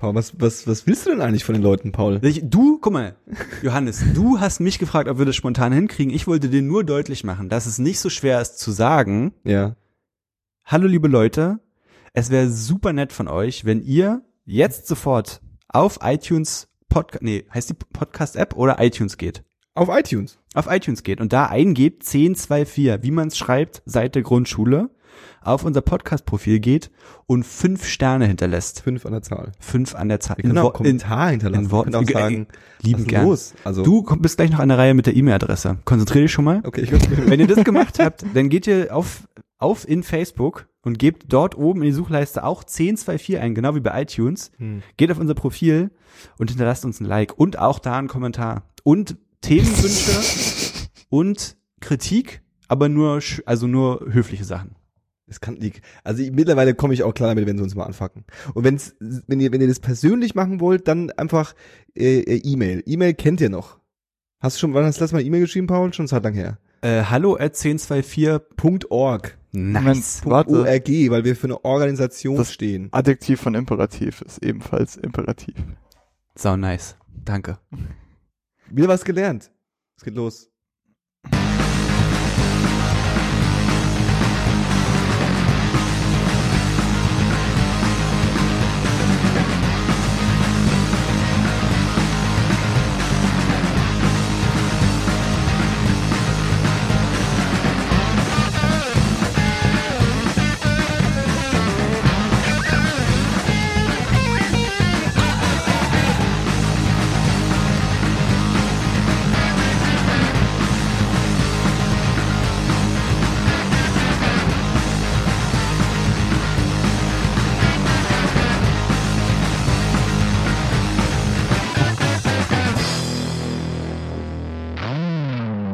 Paul, was, was, was willst du denn eigentlich von den Leuten, Paul? Ich, du, guck mal, Johannes, du hast mich gefragt, ob wir das spontan hinkriegen. Ich wollte dir nur deutlich machen, dass es nicht so schwer ist zu sagen, Ja. hallo liebe Leute, es wäre super nett von euch, wenn ihr jetzt sofort auf iTunes Podcast, nee, heißt die Podcast-App oder iTunes geht? Auf iTunes. Auf iTunes geht und da eingebt 1024, wie man es schreibt, seit der Grundschule, auf unser Podcast-Profil geht und fünf Sterne hinterlässt. Fünf an der Zahl. Fünf an der Zahl. Können auch Wo- Kommentar hinterlassen. in Worten- auch sagen, lieben gern. los? Also, Du bist gleich noch an der Reihe mit der E-Mail-Adresse. Konzentrier dich schon mal. okay, ich Wenn ihr das gemacht habt, dann geht ihr auf, auf in Facebook und gebt dort oben in die Suchleiste auch 1024 ein, genau wie bei iTunes. Hm. Geht auf unser Profil und hinterlasst uns ein Like und auch da einen Kommentar. Und Themenwünsche und Kritik, aber nur, also nur höfliche Sachen. Es kann die, also ich, mittlerweile komme ich auch klar damit, wenn sie uns mal anfacken. Und wenn's, wenn ihr, wenn ihr das persönlich machen wollt, dann einfach äh, äh, E-Mail. E-Mail kennt ihr noch. Hast du schon, wann hast du das mal E-Mail geschrieben, Paul? Schon Zeit lang her. Äh, hallo at 1024. Punkt .org. Nice. Punkt Warte. .org, weil wir für eine Organisation Das- stehen. Adjektiv von Imperativ ist ebenfalls Imperativ. Sau nice. Danke. Wieder was gelernt. Es geht los.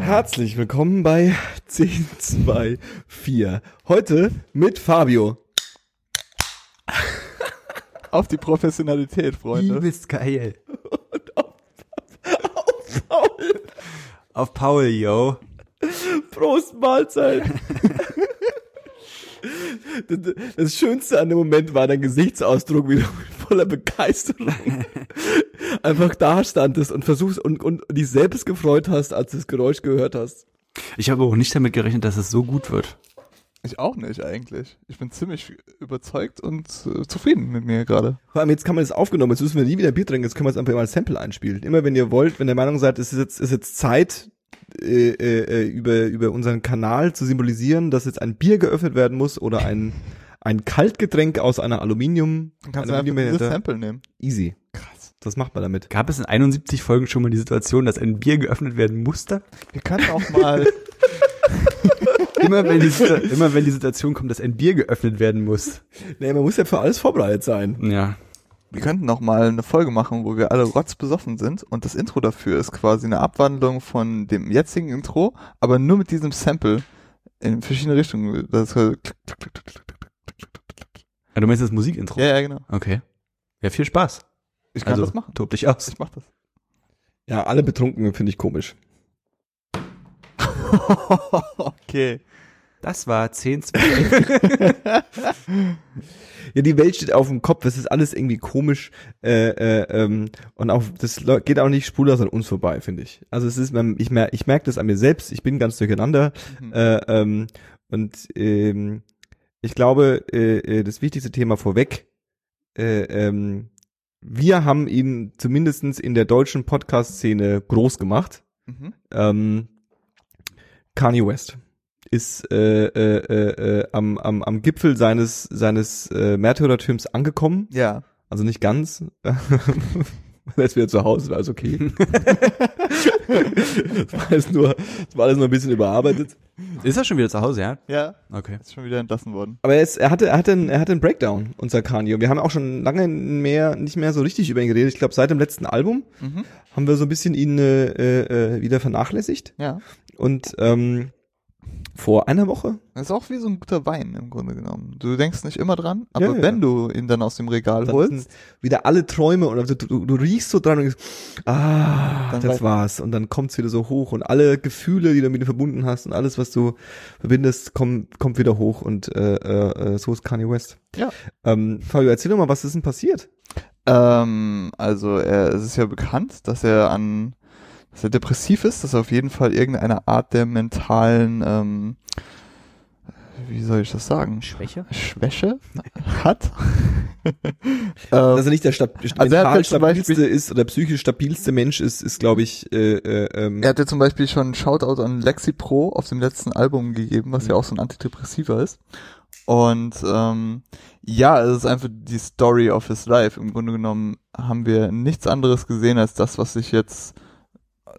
Herzlich willkommen bei 1024. Heute mit Fabio. Auf die Professionalität, Freunde. Übelst geil. Paul. Auf Paul, yo. Prost Mahlzeit. Das- Das Schönste an dem Moment war dein Gesichtsausdruck, wie du mit voller Begeisterung einfach da standest und versuchst und, und dich selbst gefreut hast, als du das Geräusch gehört hast. Ich habe auch nicht damit gerechnet, dass es so gut wird. Ich auch nicht eigentlich. Ich bin ziemlich überzeugt und äh, zufrieden mit mir gerade. Vor allem jetzt kann man das aufgenommen, jetzt müssen wir nie wieder Bier trinken, jetzt können wir es einfach mal als Sample einspielen. Immer wenn ihr wollt, wenn ihr der Meinung seid, es ist jetzt, ist jetzt Zeit, äh, äh, über, über unseren Kanal zu symbolisieren, dass jetzt ein Bier geöffnet werden muss oder ein, ein Kaltgetränk aus einer Aluminium, Dann kannst du einfach Aluminium dieses Sample nehmen. easy. Krass. Das macht man damit. Gab es in 71 Folgen schon mal die Situation, dass ein Bier geöffnet werden musste? Wir können auch mal, Immer wenn die, immer wenn die Situation kommt, dass ein Bier geöffnet werden muss. Nee, man muss ja für alles vorbereitet sein. Ja. wir könnten auch mal eine Folge machen, wo wir alle rotzbesoffen sind und das Intro dafür ist quasi eine Abwandlung von dem jetzigen Intro, aber nur mit diesem Sample in verschiedene Richtungen. Das ist halt Ah, Du meinst das Musikintro? ja, ja, genau. Okay. Ja, viel Spaß. Ich kann also, das machen. tob dich aus. Ich mach das. Ja, alle Betrunkenen finde ich komisch. okay. Das war 10, 2. Ja, die Welt steht auf dem Kopf, es ist alles irgendwie komisch äh, äh, ähm, und auch das geht auch nicht spurlos an uns vorbei, finde ich. Also es ist, ich merke ich merk das an mir selbst, ich bin ganz durcheinander Mhm. äh, ähm, und ähm, ich glaube, äh, äh, das wichtigste Thema vorweg, äh, ähm, wir haben ihn zumindestens in der deutschen Podcast-Szene groß gemacht. Mhm. Ähm, Kanye West ist äh, äh, äh, äh, am, am, am Gipfel seines seines äh, Märtyrertums angekommen. Ja. Also nicht ganz. Er ist wieder zu Hause, war alles okay. das war alles nur, das war alles nur ein bisschen überarbeitet. Ist er schon wieder zu Hause, ja? Ja. Okay. Ist schon wieder entlassen worden. Aber er, ist, er hatte, er hatte, einen, er hatte einen Breakdown, unser Kanye. Und wir haben auch schon lange mehr, nicht mehr so richtig über ihn geredet. Ich glaube, seit dem letzten Album Mhm. haben wir so ein bisschen ihn äh, äh, wieder vernachlässigt. Ja. Und ähm, vor einer Woche Das ist auch wie so ein guter Wein im Grunde genommen. Du denkst nicht immer dran, aber Ja, ja. wenn du ihn dann aus dem Regal Dann holst, wieder alle Träume und du, du, du riechst so dran und denkst, ah, Dann das war's. Und dann kommt's wieder so hoch und alle Gefühle, die du mit ihm verbunden hast und alles, was du verbindest, kommt, kommt wieder hoch und äh, äh, äh, so ist Kanye West. Ja. Ähm, Fabio, erzähl doch mal, was ist denn passiert? Ähm, also er, es ist ja bekannt, dass er an, dass er depressiv ist, dass er auf jeden Fall irgendeine Art der mentalen, ähm, wie soll ich das sagen? Schwäche? Schwäche hat. Dass er nicht der Stab Also er hat halt Beispiel- stabilste ist oder psychisch stabilste Mensch ist, ist glaube ich, äh, äh, ähm, Er hatte zum Beispiel schon einen Shoutout an Lexi Pro auf dem letzten Album gegeben, was ja Mhm. auch so ein Antidepressiva ist. Und ähm, ja, es ist einfach die Story of his life. Im Grunde genommen haben wir nichts anderes gesehen als das, was sich jetzt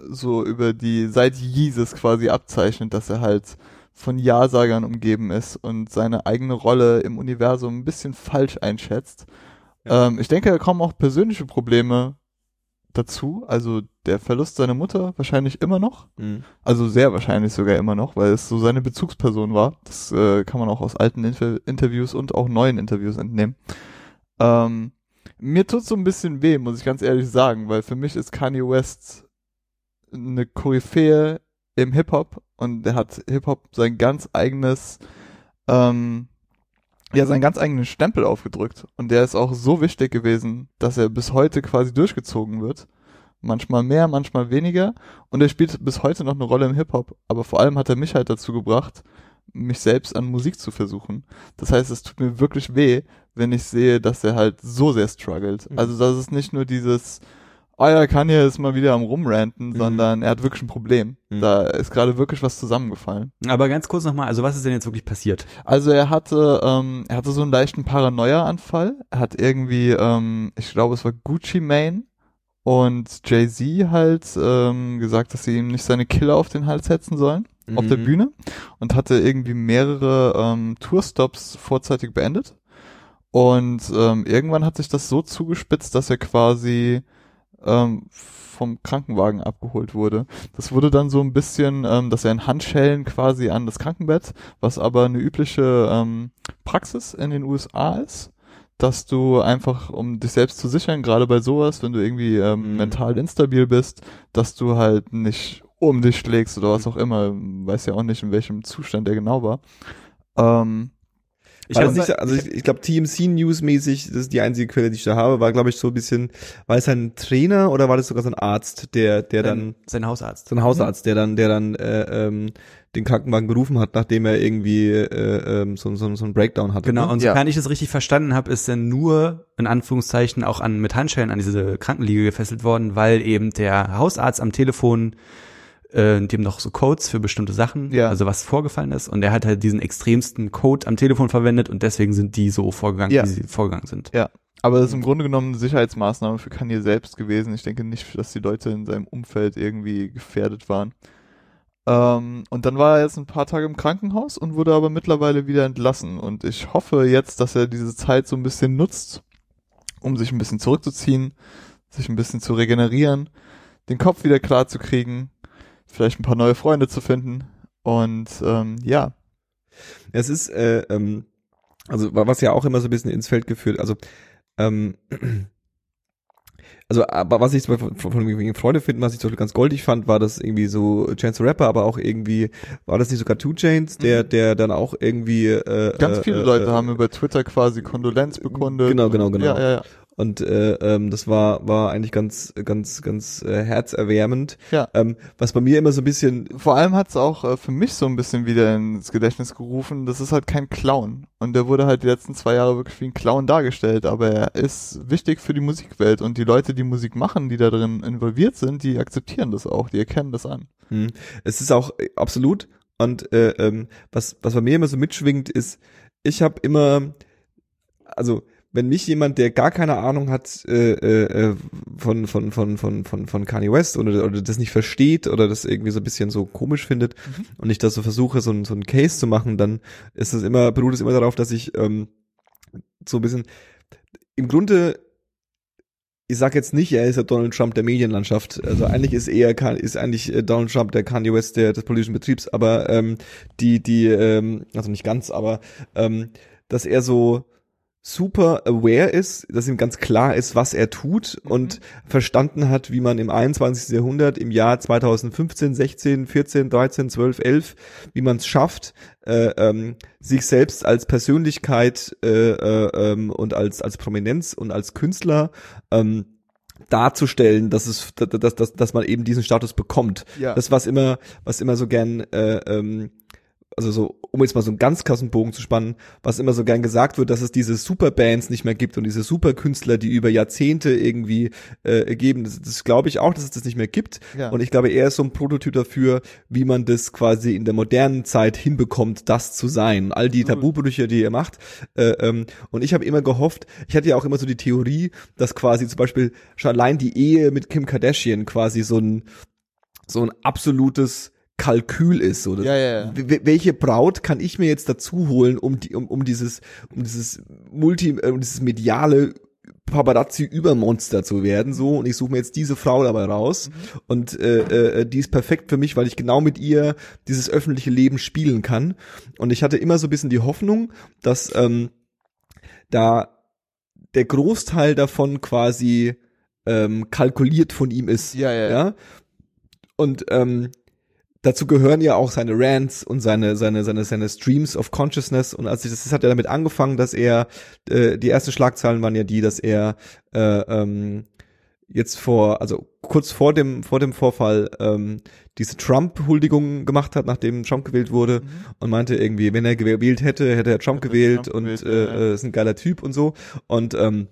so über die seit Jesus quasi abzeichnet, dass er halt von Ja-Sagern umgeben ist und seine eigene Rolle im Universum ein bisschen falsch einschätzt. Ja. Ähm, ich denke, da kommen auch persönliche Probleme dazu. Also der Verlust seiner Mutter wahrscheinlich immer noch. mh. Also sehr wahrscheinlich sogar immer noch, weil es so seine Bezugsperson war. Das äh, kann man auch aus alten Inter Interviews und auch neuen Interviews entnehmen. Ähm, mir tut so ein bisschen weh, muss ich ganz ehrlich sagen, weil für mich ist Kanye West eine Koryphäe im Hip-Hop und der hat Hip-Hop sein ganz eigenes, ähm, ja, seinen ganz eigenen Stempel aufgedrückt. Und der ist auch so wichtig gewesen, dass er bis heute quasi durchgezogen wird. Manchmal mehr, manchmal weniger. Und er spielt bis heute noch eine Rolle im Hip-Hop. Aber vor allem hat er mich halt dazu gebracht, mich selbst an Musik zu versuchen. Das heißt, es tut mir wirklich weh, wenn ich sehe, dass er halt so sehr struggelt. Mhm. Also, dass es nicht nur dieses, ah ja, Kanye ist mal wieder am Rumranten, Mhm. sondern er hat wirklich ein Problem. Mhm. Da ist gerade wirklich was zusammengefallen. Aber ganz kurz nochmal, also was ist denn jetzt wirklich passiert? Also er hatte, ähm, er hatte so einen leichten Paranoia-Anfall. Er hat irgendwie, ähm, ich glaube, es war Gucci Mane und Jay-Z halt ähm, gesagt, dass sie ihm nicht seine Killer auf den Hals setzen sollen auf der Mhm. Bühne und hatte irgendwie mehrere ähm, Tourstops vorzeitig beendet. Und ähm, irgendwann hat sich das so zugespitzt, dass er quasi ähm, vom Krankenwagen abgeholt wurde. Das wurde dann so ein bisschen, ähm, dass er in Handschellen quasi an das Krankenbett, was aber eine übliche ähm, Praxis in den USA ist, dass du einfach, um dich selbst zu sichern, gerade bei sowas, wenn du irgendwie ähm, Mhm. mental instabil bist, dass du halt nicht um dich schlägst oder was auch immer, weiß ja auch nicht, in welchem Zustand er genau war. Ähm, Ich das- nicht, also ich, ich glaube TMC News mäßig, das ist die einzige Quelle, die ich da habe, war glaube ich so ein bisschen, war es ein Trainer oder war das sogar so ein Arzt, der der dann Sein Hausarzt. so ein Hausarzt, der dann der dann äh, ähm, den Krankenwagen gerufen hat, nachdem er irgendwie äh, ähm, so, so, so einen Breakdown hatte. Genau, ne? und Ja. sofern ich das richtig verstanden habe, ist er nur in Anführungszeichen auch an mit Handschellen an diese Krankenliege gefesselt worden, weil eben der Hausarzt am Telefon äh, dem noch so Codes für bestimmte Sachen, Ja. also was vorgefallen ist, und er hat halt diesen extremsten Code am Telefon verwendet und deswegen sind die so vorgegangen, Ja. wie sie vorgegangen sind. Ja, aber das ist im Grunde genommen eine Sicherheitsmaßnahme für Kanye selbst gewesen. Ich denke nicht, dass die Leute in seinem Umfeld irgendwie gefährdet waren. Ähm, und dann war er jetzt ein paar Tage im Krankenhaus und wurde aber mittlerweile wieder entlassen. Und ich hoffe jetzt, dass er diese Zeit so ein bisschen nutzt, um sich ein bisschen zurückzuziehen, sich ein bisschen zu regenerieren, den Kopf wieder klar zu kriegen, vielleicht ein paar neue Freunde zu finden. Und ähm, ja, Es ist, äh, ähm, also wa- was ja auch immer so ein bisschen ins Feld geführt, also ähm, also aber was ich von, von wegen Freunde finden, was ich zum Beispiel ganz goldig fand, war das irgendwie so Chance the Rapper, aber auch irgendwie, war das nicht sogar Two Chains, der, Mhm. der dann auch irgendwie äh, ganz äh, viele äh, Leute äh, haben über Twitter quasi Kondolenz bekundet. Genau, genau, genau. Ja, ja, ja. Und äh, ähm, das war war eigentlich ganz ganz ganz äh, herzerwärmend. Ja. Ähm, was bei mir immer so ein bisschen Vor allem hat's auch äh, für mich so ein bisschen wieder ins Gedächtnis gerufen, das ist halt kein Clown. Und der wurde halt die letzten zwei Jahre wirklich wie ein Clown dargestellt, aber er ist wichtig für die Musikwelt und die Leute, die Musik machen, die da drin involviert sind, die akzeptieren das auch, die erkennen das an. Hm. Es ist auch äh, absolut. Und äh, ähm, was, was bei mir immer so mitschwingt, ist, ich habe immer, also wenn mich jemand, der gar keine Ahnung hat äh, äh, von, von, von, von, von, von Kanye West oder, oder das nicht versteht oder das irgendwie so ein bisschen so komisch findet Mhm. und ich das so versuche, so, ein so ein Case zu machen, dann ist es immer, beruht es immer darauf, dass ich ähm, so ein bisschen im Grunde ich sag jetzt nicht, er ist der Donald Trump der Medienlandschaft. Also eigentlich ist Kan- ist eigentlich äh, Donald Trump der Kanye West der des politischen Betriebs, aber ähm, die die ähm, also nicht ganz, aber ähm, dass er so super aware ist, dass ihm ganz klar ist, was er tut Mhm. und verstanden hat, wie man im 21. Jahrhundert, im Jahr 2015, 16, 14, 13, 12, 11, wie man es schafft, äh, ähm, sich selbst als Persönlichkeit äh, äh, ähm, und als, als Prominenz und als Künstler ähm, darzustellen, dass es, dass, dass, dass man eben diesen Status bekommt. Ja. Das was immer, was immer so gern, äh, ähm, also so, um jetzt mal so einen ganz krassen Bogen zu spannen, was immer so gern gesagt wird, dass es diese Superbands nicht mehr gibt und diese Superkünstler, die über Jahrzehnte irgendwie äh, geben. Das, das glaube ich auch, dass es das nicht mehr gibt. Ja. Und ich glaube, er ist so ein Prototyp dafür, wie man das quasi in der modernen Zeit hinbekommt, das zu sein. All die. Tabubrüche, die er macht. Äh, ähm, und ich habe immer gehofft, ich hatte ja auch immer so die Theorie, dass quasi zum Beispiel schon allein die Ehe mit Kim Kardashian quasi so ein so ein absolutes Kalkül ist. So. Das, Ja, ja, ja. welche Braut kann ich mir jetzt dazu holen, um die, um, um dieses, um dieses Multi, äh, um dieses mediale Paparazzi-Übermonster zu werden, so, und ich suche mir jetzt diese Frau dabei raus, und äh, äh, die ist perfekt für mich, weil ich genau mit ihr dieses öffentliche Leben spielen kann. Und ich hatte immer so ein bisschen die Hoffnung, dass ähm, da der Großteil davon quasi ähm, kalkuliert von ihm ist. Ja, ja, ja. ja? Und ähm, dazu gehören ja auch seine Rants und seine seine seine seine Streams of Consciousness. Und als ich das, das hat ja damit angefangen, dass er äh, die ersten Schlagzeilen waren ja die, dass er äh, ähm, jetzt vor also kurz vor dem vor dem Vorfall ähm, diese Trump-Huldigung gemacht hat, nachdem Trump gewählt wurde und meinte irgendwie, wenn er gewählt hätte, hätte er Trump Hätte gewählt Trump und gewählt, äh, ja, ja. äh, ist ein geiler Typ und so. Und ähm,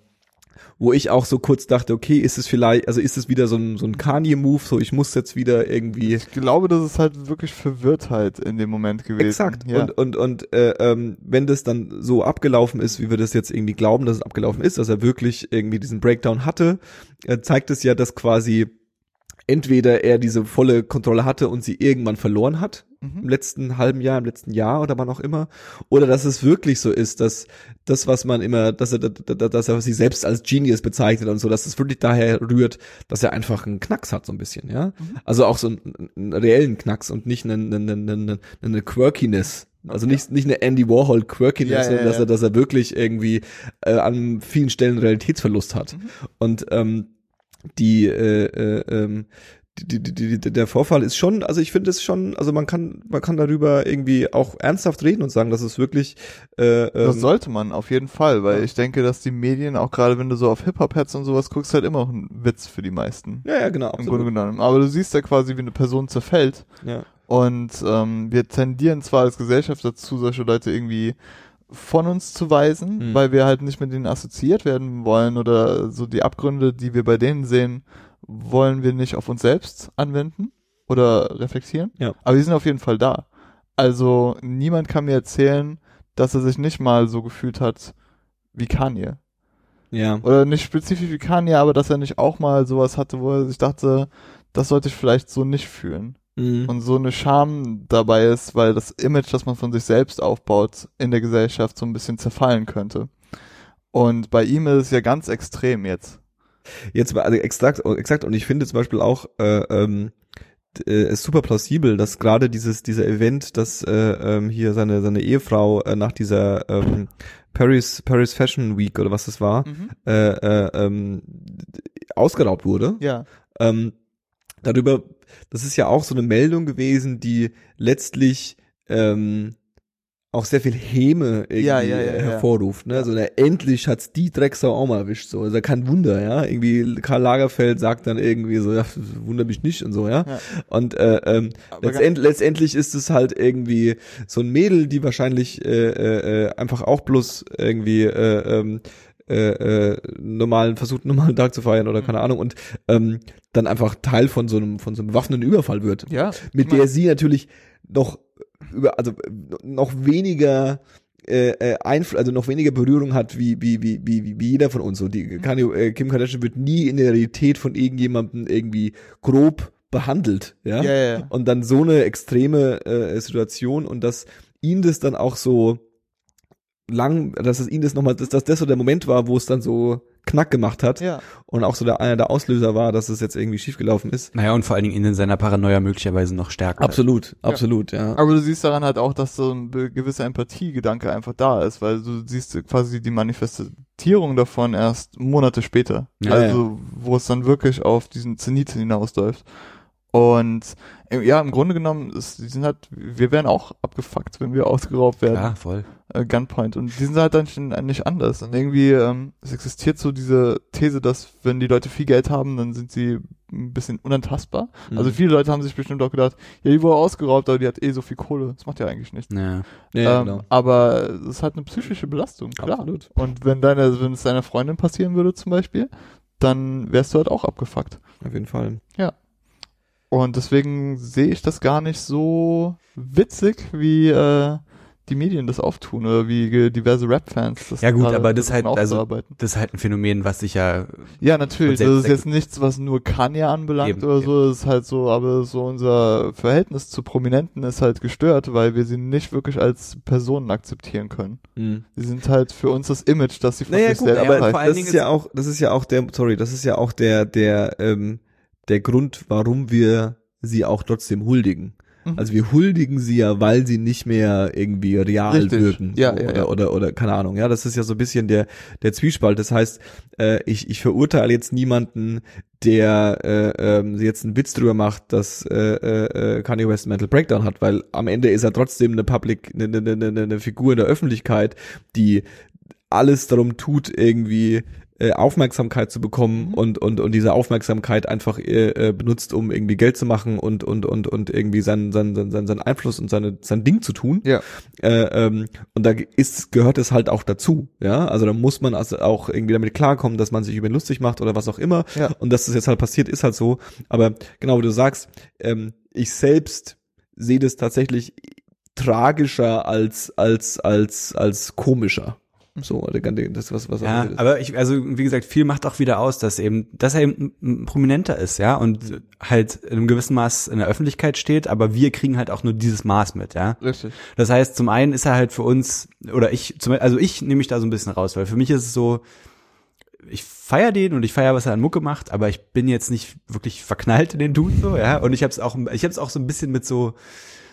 wo ich auch so kurz dachte, okay, ist es vielleicht, also ist es wieder so ein, so ein Kanye-Move, so ich muss jetzt wieder irgendwie Ich glaube, das ist halt wirklich Verwirrtheit in dem Moment gewesen. Exakt. Ja. Und, und, und äh, ähm, wenn das dann so abgelaufen ist, wie wir das jetzt irgendwie glauben, dass es abgelaufen ist, dass er wirklich irgendwie diesen Breakdown hatte, äh, zeigt es ja, dass quasi entweder er diese volle Kontrolle hatte und sie irgendwann verloren hat, im mhm. letzten halben Jahr, im letzten Jahr oder wann auch immer, oder dass es wirklich so ist, dass das, was man immer, dass er, dass er sich selbst als Genius bezeichnet und so, dass es wirklich daher rührt, dass er einfach einen Knacks hat so ein bisschen, ja. Also auch so einen, einen reellen Knacks und nicht einen, einen, einen, einen, eine Quirkiness. Also nicht, nicht eine Andy Warhol Quirkiness, Ja, ja, sondern dass ja. er, dass er wirklich irgendwie äh, an vielen Stellen Realitätsverlust hat. Mhm. Und ähm, die, äh, äh, ähm, die, die, die, die, der Vorfall ist schon, also ich finde es schon, also man kann, man kann darüber irgendwie auch ernsthaft reden und sagen, dass es wirklich äh, Das ähm, sollte man auf jeden Fall, weil ja. ich denke, dass die Medien, auch gerade wenn du so auf Hip-Hop-Heads und sowas guckst, halt immer auch ein Witz für die meisten. ja, ja, genau, Im absolut. Grunde genommen. Aber du siehst ja quasi, wie eine Person zerfällt. Ja. Und ähm, wir tendieren zwar als Gesellschaft dazu, solche Leute irgendwie von uns zu weisen, Mhm. weil wir halt nicht mit denen assoziiert werden wollen oder so die Abgründe, die wir bei denen sehen, wollen wir nicht auf uns selbst anwenden oder reflektieren. Ja. Aber die sind auf jeden Fall da. Also niemand kann mir erzählen, dass er sich nicht mal so gefühlt hat wie Kanye. Ja. Oder nicht spezifisch wie Kanye, aber dass er nicht auch mal sowas hatte, wo er sich dachte, das sollte ich vielleicht so nicht fühlen. Mhm. Und so eine Scham dabei ist, weil das Image, das man von sich selbst aufbaut, in der Gesellschaft so ein bisschen zerfallen könnte. Und bei ihm ist es ja ganz extrem jetzt. Jetzt also exakt, exakt und ich finde zum Beispiel auch äh, ähm, äh, ist super plausibel, dass gerade dieses dieser Event, dass äh, ähm, hier seine seine Ehefrau äh, nach dieser ähm, Paris Paris Fashion Week oder was das war äh, äh, ähm, ausgeraubt wurde. Ja. Ähm, darüber, das ist ja auch so eine Meldung gewesen, die letztlich ähm, auch sehr viel Häme irgendwie Ja, ja, ja, äh, ja. hervorruft. Ne? Also na, endlich hat's die Drecksau auch mal erwischt. So, also kein Wunder, ja. Irgendwie Karl Lagerfeld sagt dann irgendwie so, ja, wundert mich nicht und so, ja. Und äh, ähm, letztend, letztendlich ist es halt irgendwie so ein Mädel, die wahrscheinlich äh, äh, äh, einfach auch bloß irgendwie äh, ähm, äh, äh, normalen versucht einen normalen Tag zu feiern oder Mhm. keine Ahnung und ähm, dann einfach Teil von so einem von so einem bewaffneten Überfall wird, Ja. mit der sie natürlich noch über also noch weniger äh, äh, Einfluss, also noch weniger Berührung hat wie wie wie wie wie jeder von uns. So die Kanye, äh, Kim Kardashian wird nie in der Realität von irgendjemandem irgendwie grob behandelt, ja. Ja, ja, ja. Und dann so eine extreme äh, Situation und dass ihn das dann auch so lang, dass es ihn das nochmal, dass, dass das so der Moment war, wo es dann so Knack gemacht hat Ja. und auch so der einer der Auslöser war, dass es jetzt irgendwie schiefgelaufen ist. Naja, und vor allen Dingen ihn in seiner Paranoia möglicherweise noch stärker. Absolut, absolut, ja. Aber du siehst daran halt auch, dass so ein gewisser Empathiegedanke einfach da ist, weil du siehst quasi die Manifestierung davon erst Monate später. Ja, also, wo es dann wirklich auf diesen Zenit hinausläuft. Und äh, ja, im Grunde genommen, ist, die sind halt, wir werden auch abgefuckt, wenn wir ausgeraubt werden. Ja, voll. äh, Gunpoint. Und die sind halt dann nicht, anders. Und irgendwie, ähm, es existiert so diese These, dass wenn die Leute viel Geld haben, dann sind sie ein bisschen unantastbar. Mhm. Also viele Leute haben sich bestimmt auch gedacht, ja, die wurde ausgeraubt, aber die hat eh so viel Kohle. Das macht ja eigentlich nichts. Ja. ja, ähm, genau. Aber es ist halt eine psychische Belastung, klar. Absolut. Und wenn deine, wenn es deiner Freundin passieren würde zum Beispiel, dann wärst du halt auch abgefuckt. Auf jeden Fall. Und deswegen sehe ich das gar nicht so witzig, wie äh, die Medien das auftun oder wie diverse Rap-Fans das Ja gut, aber das halt, also das ist halt ein Phänomen, was sich ja Ja, natürlich. Das ist jetzt nichts, was nur Kanye anbelangt Eben, oder so. Das ist halt so, aber so unser Verhältnis zu Prominenten ist halt gestört, weil wir sie nicht wirklich als Personen akzeptieren können. Mhm. Sie sind halt für uns das Image, das sie von Naja, sich gut, selbst aber vor allen das Dingen ist ja auch, das ist ja auch der, sorry, das ist ja auch der, der, ähm, der Grund, warum wir sie auch trotzdem huldigen. Mhm. Also wir huldigen sie ja, weil sie nicht mehr irgendwie real Richtig. wirken. Ja, so, ja, oder, ja. oder, oder, keine Ahnung. Ja, das ist ja so ein bisschen der, der Zwiespalt. Das heißt, äh, ich, ich verurteile jetzt niemanden, der äh, ähm, jetzt einen Witz drüber macht, dass äh, äh, äh, Kanye West Mental Breakdown hat, weil am Ende ist er trotzdem eine Public, eine, eine, eine, eine Figur in der Öffentlichkeit, die alles darum tut, irgendwie äh, Aufmerksamkeit zu bekommen Mhm. und und und diese Aufmerksamkeit einfach äh, äh, benutzt, um irgendwie Geld zu machen und und und und irgendwie seinen seinen seinen, seinen Einfluss und seine sein Ding zu tun. Ja. Äh, ähm, und da ist gehört es halt auch dazu, ja. Also da muss man also auch irgendwie damit klarkommen, dass man sich über ihn lustig macht oder was auch immer. Ja. Und dass das jetzt halt passiert, ist halt so. Aber genau wie du sagst, ähm, ich selbst sehe das tatsächlich tragischer als als als als komischer. So, das was was Ja, aber ich, also wie gesagt, viel macht auch wieder aus, dass eben, dass er eben Prominenter ist, ja, und halt in einem gewissen Maß in der Öffentlichkeit steht, aber wir kriegen halt auch nur dieses Maß mit, ja. Richtig. Das heißt, zum einen ist er halt für uns, oder ich, zum, also ich nehme mich da so ein bisschen raus, weil für mich ist es so, ich feier den und ich feier, was er an Mucke macht, aber ich bin jetzt nicht wirklich verknallt in den Dude so, ja. Und ich hab's auch, ich hab's auch so ein bisschen mit so,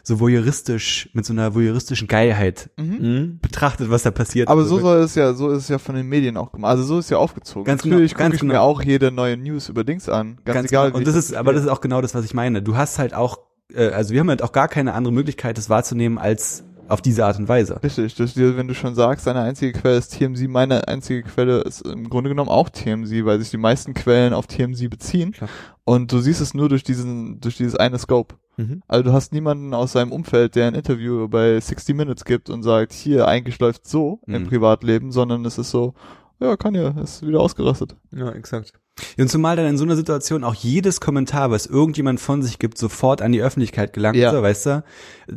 so voyeuristisch, mit so einer voyeuristischen Geilheit Mhm. betrachtet, was da passiert. Aber Also so soll es ja, so ist es ja von den Medien auch gemacht. Also so ist ja aufgezogen. Ganz genau, Natürlich ganz gucke ich mir genau. auch jede neue News über Dings an. Ganz, Ganz egal. genau. wie Und das ist, aber das ist auch genau das, was ich meine. Du hast halt auch, äh, also wir haben halt auch gar keine andere Möglichkeit, das wahrzunehmen als auf diese Art und Weise. Richtig, das, wenn du schon sagst, deine einzige Quelle ist TMZ, meine einzige Quelle ist im Grunde genommen auch TMZ, weil sich die meisten Quellen auf TMZ beziehen. Klar. Und du siehst es nur durch diesen, durch dieses eine Scope. Mhm. Also du hast niemanden aus seinem Umfeld, der ein Interview bei 60 Minutes gibt und sagt, hier, eigentlich läuft so im Mhm. Privatleben, sondern es ist so, ja, kann ja, ist wieder ausgerastet. Ja, exakt. Und zumal dann in so einer Situation auch jedes Kommentar, was irgendjemand von sich gibt, sofort an die Öffentlichkeit gelangt, Ja. so, weißt du?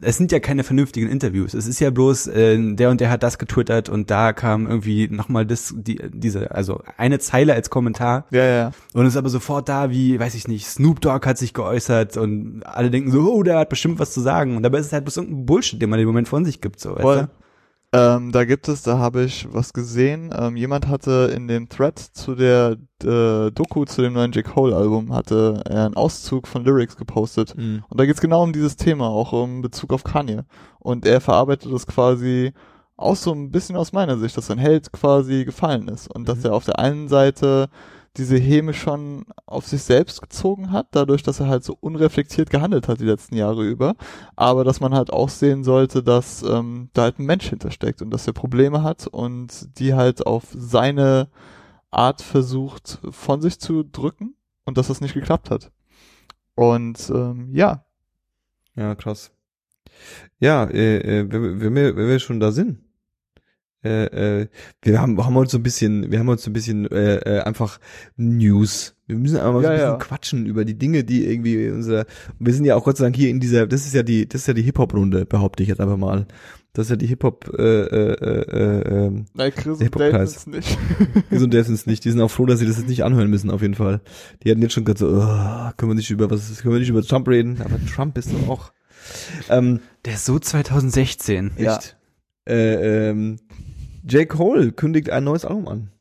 Es sind ja keine vernünftigen Interviews. Es ist ja bloß, äh, der und der hat das getwittert und da kam irgendwie nochmal das, die, diese, also eine Zeile als Kommentar Ja, ja. und es ist aber sofort da, wie, weiß ich nicht, Snoop Dogg hat sich geäußert und alle denken so, oh, der hat bestimmt was zu sagen. Und dabei ist es halt bloß irgendein Bullshit, den man im Moment von sich gibt, so, weißt Ähm, da gibt es, da habe ich was gesehen. Ähm, jemand hatte in dem Thread zu der äh, Doku zu dem neuen J. Cole Album hatte er einen Auszug von Lyrics gepostet. Mhm. Und da geht's genau um dieses Thema, auch um Bezug auf Kanye. Und er verarbeitet das quasi auch so ein bisschen aus meiner Sicht, dass sein Held quasi gefallen ist. Und dass Mhm. er auf der einen Seite diese Häme schon auf sich selbst gezogen hat, dadurch, dass er halt so unreflektiert gehandelt hat die letzten Jahre über. Aber dass man halt auch sehen sollte, dass ähm, da halt ein Mensch hintersteckt und dass er Probleme hat und die halt auf seine Art versucht von sich zu drücken und dass das nicht geklappt hat. Und ähm, ja, Ja, krass. Ja, äh, äh, wenn, wir- wenn, wir, wenn wir schon da sind, äh, äh, wir haben, haben uns so ein bisschen, wir haben uns so ein bisschen äh, äh, einfach News. Wir müssen einfach mal so Ja, ein bisschen ja. quatschen über die Dinge, die irgendwie unser. Wir sind ja auch Gott sei Dank hier in dieser. Das ist ja die, das ist ja die Hip Hop Runde, behaupte ich jetzt einfach mal. Das ist ja die Hip Hop. Äh, äh, äh, äh, nein, Chris Der und Dave ist nicht. Gesund es nicht. Die sind auch froh, dass sie das jetzt nicht anhören müssen, auf jeden Fall. Die hatten jetzt schon gerade so, oh, können wir nicht über was, können wir nicht über Trump reden? Aber Trump ist doch auch. Ähm, Der ist so 2016. Ja. Echt? Äh, ähm, J. Cole kündigt ein neues Album an.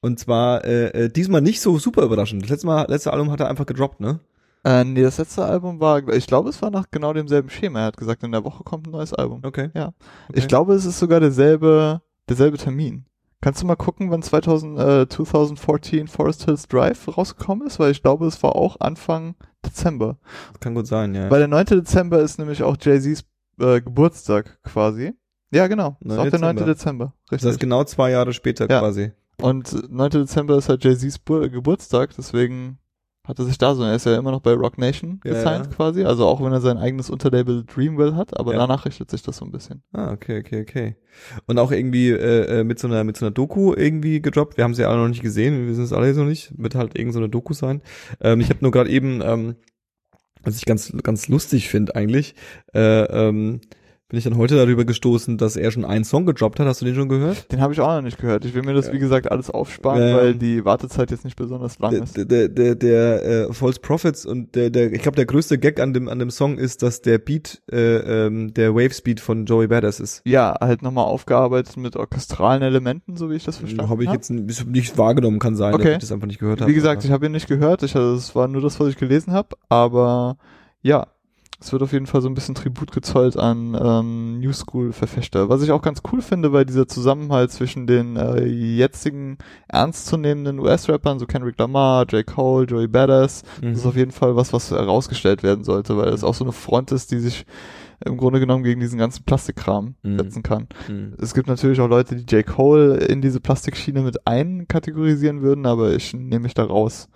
Und zwar äh, äh, diesmal nicht so super überraschend. Das letzte Mal, letzte Album hat er einfach gedroppt, ne? Äh, nee, das letzte Album war, ich glaube, es war nach genau demselben Schema. Er hat gesagt, in der Woche kommt ein neues Album. Okay. Ja. Okay. Ich glaube, es ist sogar derselbe, derselbe Termin. Kannst du mal gucken, wann 2000, äh, 2014 Forest Hills Drive rausgekommen ist? Weil ich glaube, es war auch Anfang Dezember. Kann gut sein, ja. Weil der 9. Dezember ist nämlich auch Jay-Z's äh, Geburtstag quasi. Ja, genau. Ist 9. auch der 9. Dezember. Dezember. das Richtig. heißt genau zwei Jahre später Ja. quasi. Und 9. Dezember ist halt Jay-Z's Bu- Geburtstag, deswegen hat er sich da so, er ist ja immer noch bei Rock Nation Ja, gesigned ja. quasi, also auch wenn er sein eigenes Unterlabel Dreamville hat, aber Ja. danach richtet sich das so ein bisschen. Ah, okay, okay, okay. Und auch irgendwie äh, äh, mit so einer mit so einer Doku irgendwie gedroppt. Wir haben sie ja alle noch nicht gesehen, wir wissen es alle noch nicht. Wird halt irgend so eine Doku sein. Ähm, ich habe nur gerade eben, ähm, was ich ganz ganz lustig finde eigentlich, äh, ähm, bin ich dann heute darüber gestoßen, dass er schon einen Song gedroppt hat. Hast du den schon gehört? Den habe ich auch noch nicht gehört. Ich will mir das, wie gesagt, alles aufsparen, Ja. weil die Wartezeit jetzt nicht besonders lang ist. der, der, der, der äh, False Prophets und der, der, ich glaube, der größte Gag an dem an dem Song ist, dass der Beat äh, ähm, der Wave Speed von Joey Badass ist. Ja, halt nochmal aufgearbeitet mit orchestralen Elementen, so wie ich das verstanden Habe ich hab. jetzt nicht wahrgenommen, kann sein, dass Okay. ich das einfach nicht gehört habe. Wie gesagt, ich habe ihn nicht gehört. Ich, also, es war nur das, was ich gelesen habe. Aber ja, es wird auf jeden Fall so ein bisschen Tribut gezollt an ähm, New School-Verfechter. Was ich auch ganz cool finde, weil dieser Zusammenhalt zwischen den äh, jetzigen ernstzunehmenden US-Rappern, so Kendrick Lamar, J. Cole, Joey Badass, Mhm. das ist auf jeden Fall was, was herausgestellt werden sollte, weil es auch so eine Front ist, die sich im Grunde genommen gegen diesen ganzen Plastikkram Mhm. setzen kann. Mhm. Es gibt natürlich auch Leute, die J. Cole in diese Plastikschiene mit einkategorisieren würden, aber ich nehme mich da raus.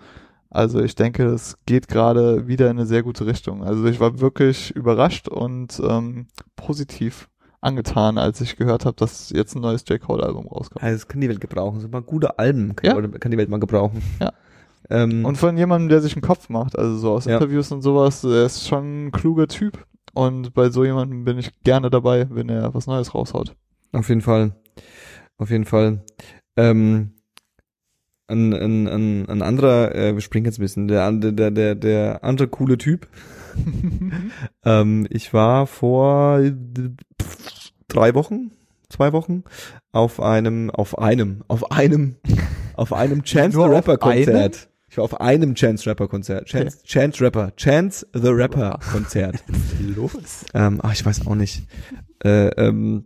Also ich denke, es geht gerade wieder in eine sehr gute Richtung. Also ich war wirklich überrascht und ähm, positiv angetan, als ich gehört habe, dass jetzt ein neues J. Cole-Album rauskommt. Also das kann die Welt gebrauchen. So mal gute Alben kann, Ja. kann die Welt mal gebrauchen. Ja. Ähm, Und von jemandem, der sich einen Kopf macht, also so aus Ja. Interviews und sowas, er ist schon ein kluger Typ. Und bei so jemandem bin ich gerne dabei, wenn er was Neues raushaut. auf jeden Fall. Auf jeden Fall. Ähm, ein, ein, ein, ein anderer, äh, wir springen jetzt ein bisschen, der, andere- der, der, der andere coole Typ. ähm, ich war vor drei Wochen, zwei Wochen auf einem, auf einem, auf einem, auf einem Chance the Rapper Konzert. Ich war auf einem Chance Rapper Konzert. Chance, Chance Rapper. Chance the Rapper Konzert. Los. Ähm, ach, ich weiß auch nicht. Äh, ähm,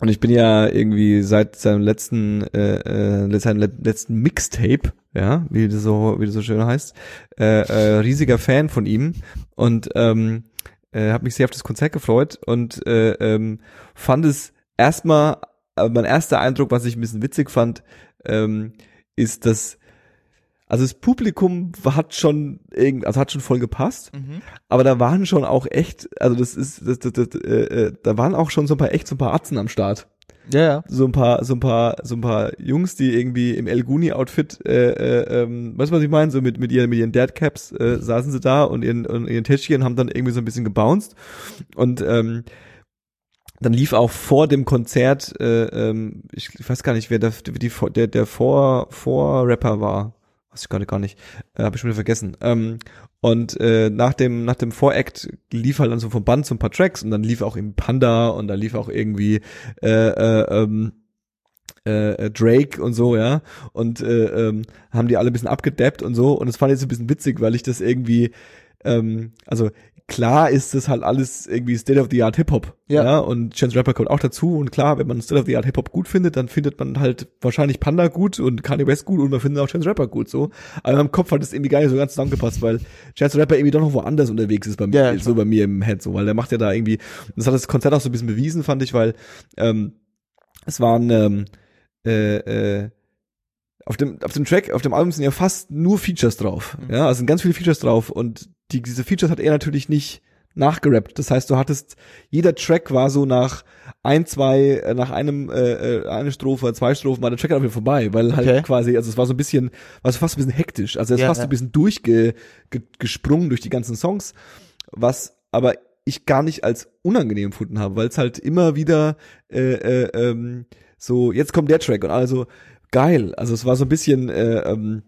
und ich bin ja irgendwie seit seinem letzten, äh, äh, seinem le- letzten Mixtape, ja, wie das so, wie das so schön heißt, äh, äh, riesiger Fan von ihm. Und ähm, äh, habe mich sehr auf das Konzert gefreut und äh, ähm, fand es erstmal, äh, mein erster Eindruck, was ich ein bisschen witzig fand, ähm, ist, dass also das Publikum hat schon irgend, also hat schon voll gepasst, aber da waren schon auch echt, also das ist, das, das, das, äh, äh, da waren auch schon so ein paar echt so ein paar Atzen am Start. Ja, ja. So ein paar, so ein paar, so ein paar Jungs, die irgendwie im El Guni Outfit, äh, äh, ähm, weißt du, was ich meine? So mit mit ihren mit ihren Dead Caps äh, saßen sie da und ihren und ihren Täschchen haben dann irgendwie so ein bisschen gebounced und ähm, dann lief auch vor dem Konzert, äh, ähm, ich, weiß gar nicht, wer der, der, der Vor, Vor-Rapper war. Weiß ich gerade gar nicht. Äh, Habe ich schon wieder vergessen. Ähm, und äh, nach dem nach dem Voract lief halt dann so vom Band so ein paar Tracks und dann lief auch im Panda und da lief auch irgendwie äh, äh, ähm, äh, äh, Drake und so, ja. Und äh, ähm, haben die alle ein bisschen abgedappt und so. Und das fand ich so ein bisschen witzig, weil ich das irgendwie, ähm, also klar ist das halt alles irgendwie State of the Art Hip Hop, Ja. ja. Und Chance Rapper kommt auch dazu und klar, wenn man State of the Art Hip Hop gut findet, dann findet man halt wahrscheinlich Panda gut und Kanye West gut und man findet auch Chance Rapper gut so. Aber meinem Kopf hat das irgendwie gar nicht so ganz zusammengepasst, weil Chance Rapper irgendwie doch noch woanders unterwegs ist bei mir, ja, so bei mir im Head so, weil der macht ja da irgendwie, das hat das Konzert auch so ein bisschen bewiesen, fand ich, weil ähm, es waren ähm, äh, äh, auf dem auf dem Track, auf dem Album sind ja fast nur Features drauf. Mhm. Ja, also sind ganz viele Features drauf und die, diese Features hat er natürlich nicht nachgerappt. Das heißt, du hattest jeder Track war so nach ein, zwei, äh, nach einem äh, äh, eine Strophe, zwei Strophen war der Track dann wieder vorbei, weil halt Okay. quasi, also es war so ein bisschen, war so fast ein bisschen hektisch. Also es ist Ja, fast ja. ein bisschen durchgesprungen ge, gesprungen durch die ganzen Songs, was aber ich gar nicht als unangenehm empfunden habe, weil es halt immer wieder äh, äh, ähm, so, jetzt kommt der Track und also geil. Also es war so ein bisschen, äh, ähm,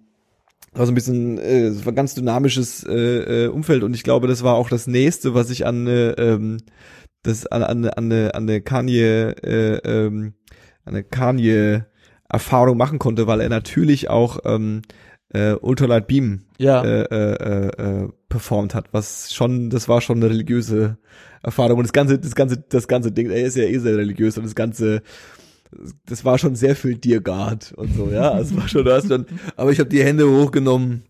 war so ein bisschen, äh, es war ein ganz dynamisches äh, äh, Umfeld und ich glaube, das war auch das nächste, was ich an äh, ähm, das an an an eine an eine Kanye äh, ähm, eine Kanye Erfahrung machen konnte, weil er natürlich auch ähm, äh, Ultralight Beam Ja. äh, äh, äh, performt hat, was schon, das war schon eine religiöse Erfahrung und das ganze, das ganze, das ganze Ding, er ist ja eh sehr religiös und das ganze, das war schon sehr viel Dear God und so, ja, es war schon, du hast dann, aber ich habe die Hände hochgenommen,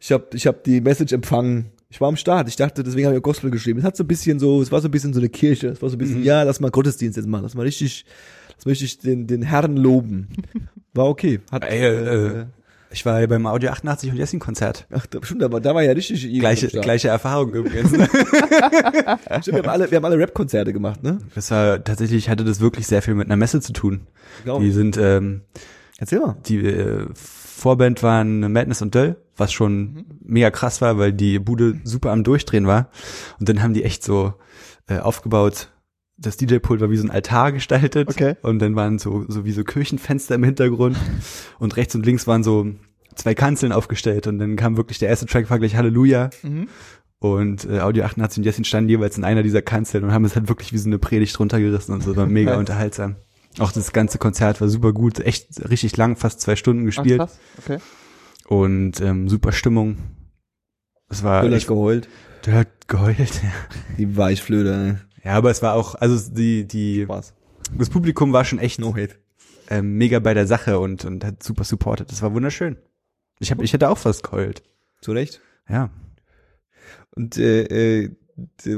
ich habe, ich habe die Message empfangen, ich war am Start, ich dachte, deswegen habe ich auch Gospel geschrieben, es hat so ein bisschen so, es war so ein bisschen so eine Kirche, es war so ein bisschen, ja, lass mal Gottesdienst jetzt machen, lass mal richtig, lass mal richtig den, den Herrn loben, war okay, hat, Ey, äh, ich war ja beim Audio 88 und Jessin Konzert. Ach, da, stimmt, aber da war ja richtig Gleiche, gleiche Erfahrung übrigens. ne? Stimmt, wir haben alle, wir haben alle Rap-Konzerte gemacht, ne? Das war tatsächlich hatte das wirklich sehr viel mit einer Messe zu tun. Glaub Die sind ähm, Erzähl mal. die äh, Vorband waren Madness und Döll, was schon mega krass war, weil die Bude super am Durchdrehen war. Und dann haben die echt so äh, aufgebaut. Das DJ-Pult war wie so ein Altar gestaltet. Okay. Und dann waren so, so wie so Kirchenfenster im Hintergrund. und rechts und links waren so zwei Kanzeln aufgestellt. Und dann kam wirklich der erste Track, war gleich Halleluja. Mhm. Und äh, Audio 88 und Jessin standen jeweils in einer dieser Kanzeln und haben es halt wirklich wie so eine Predigt runtergerissen und so. war mega unterhaltsam. Auch das ganze Konzert war super gut, echt richtig lang, fast zwei Stunden Ach, gespielt krass. Okay. und ähm, super Stimmung. Es war Völlig echt, geheult. der hat geheult. Die Weichflöte. Ja, aber es war auch, also die die Spaß. das Publikum war schon echt No hate. ähm, mega bei der Sache und und hat super supportet. Das war wunderschön. Ich hab, ich hätte auch fast geheult. Zu Recht. Ja. Und äh, äh,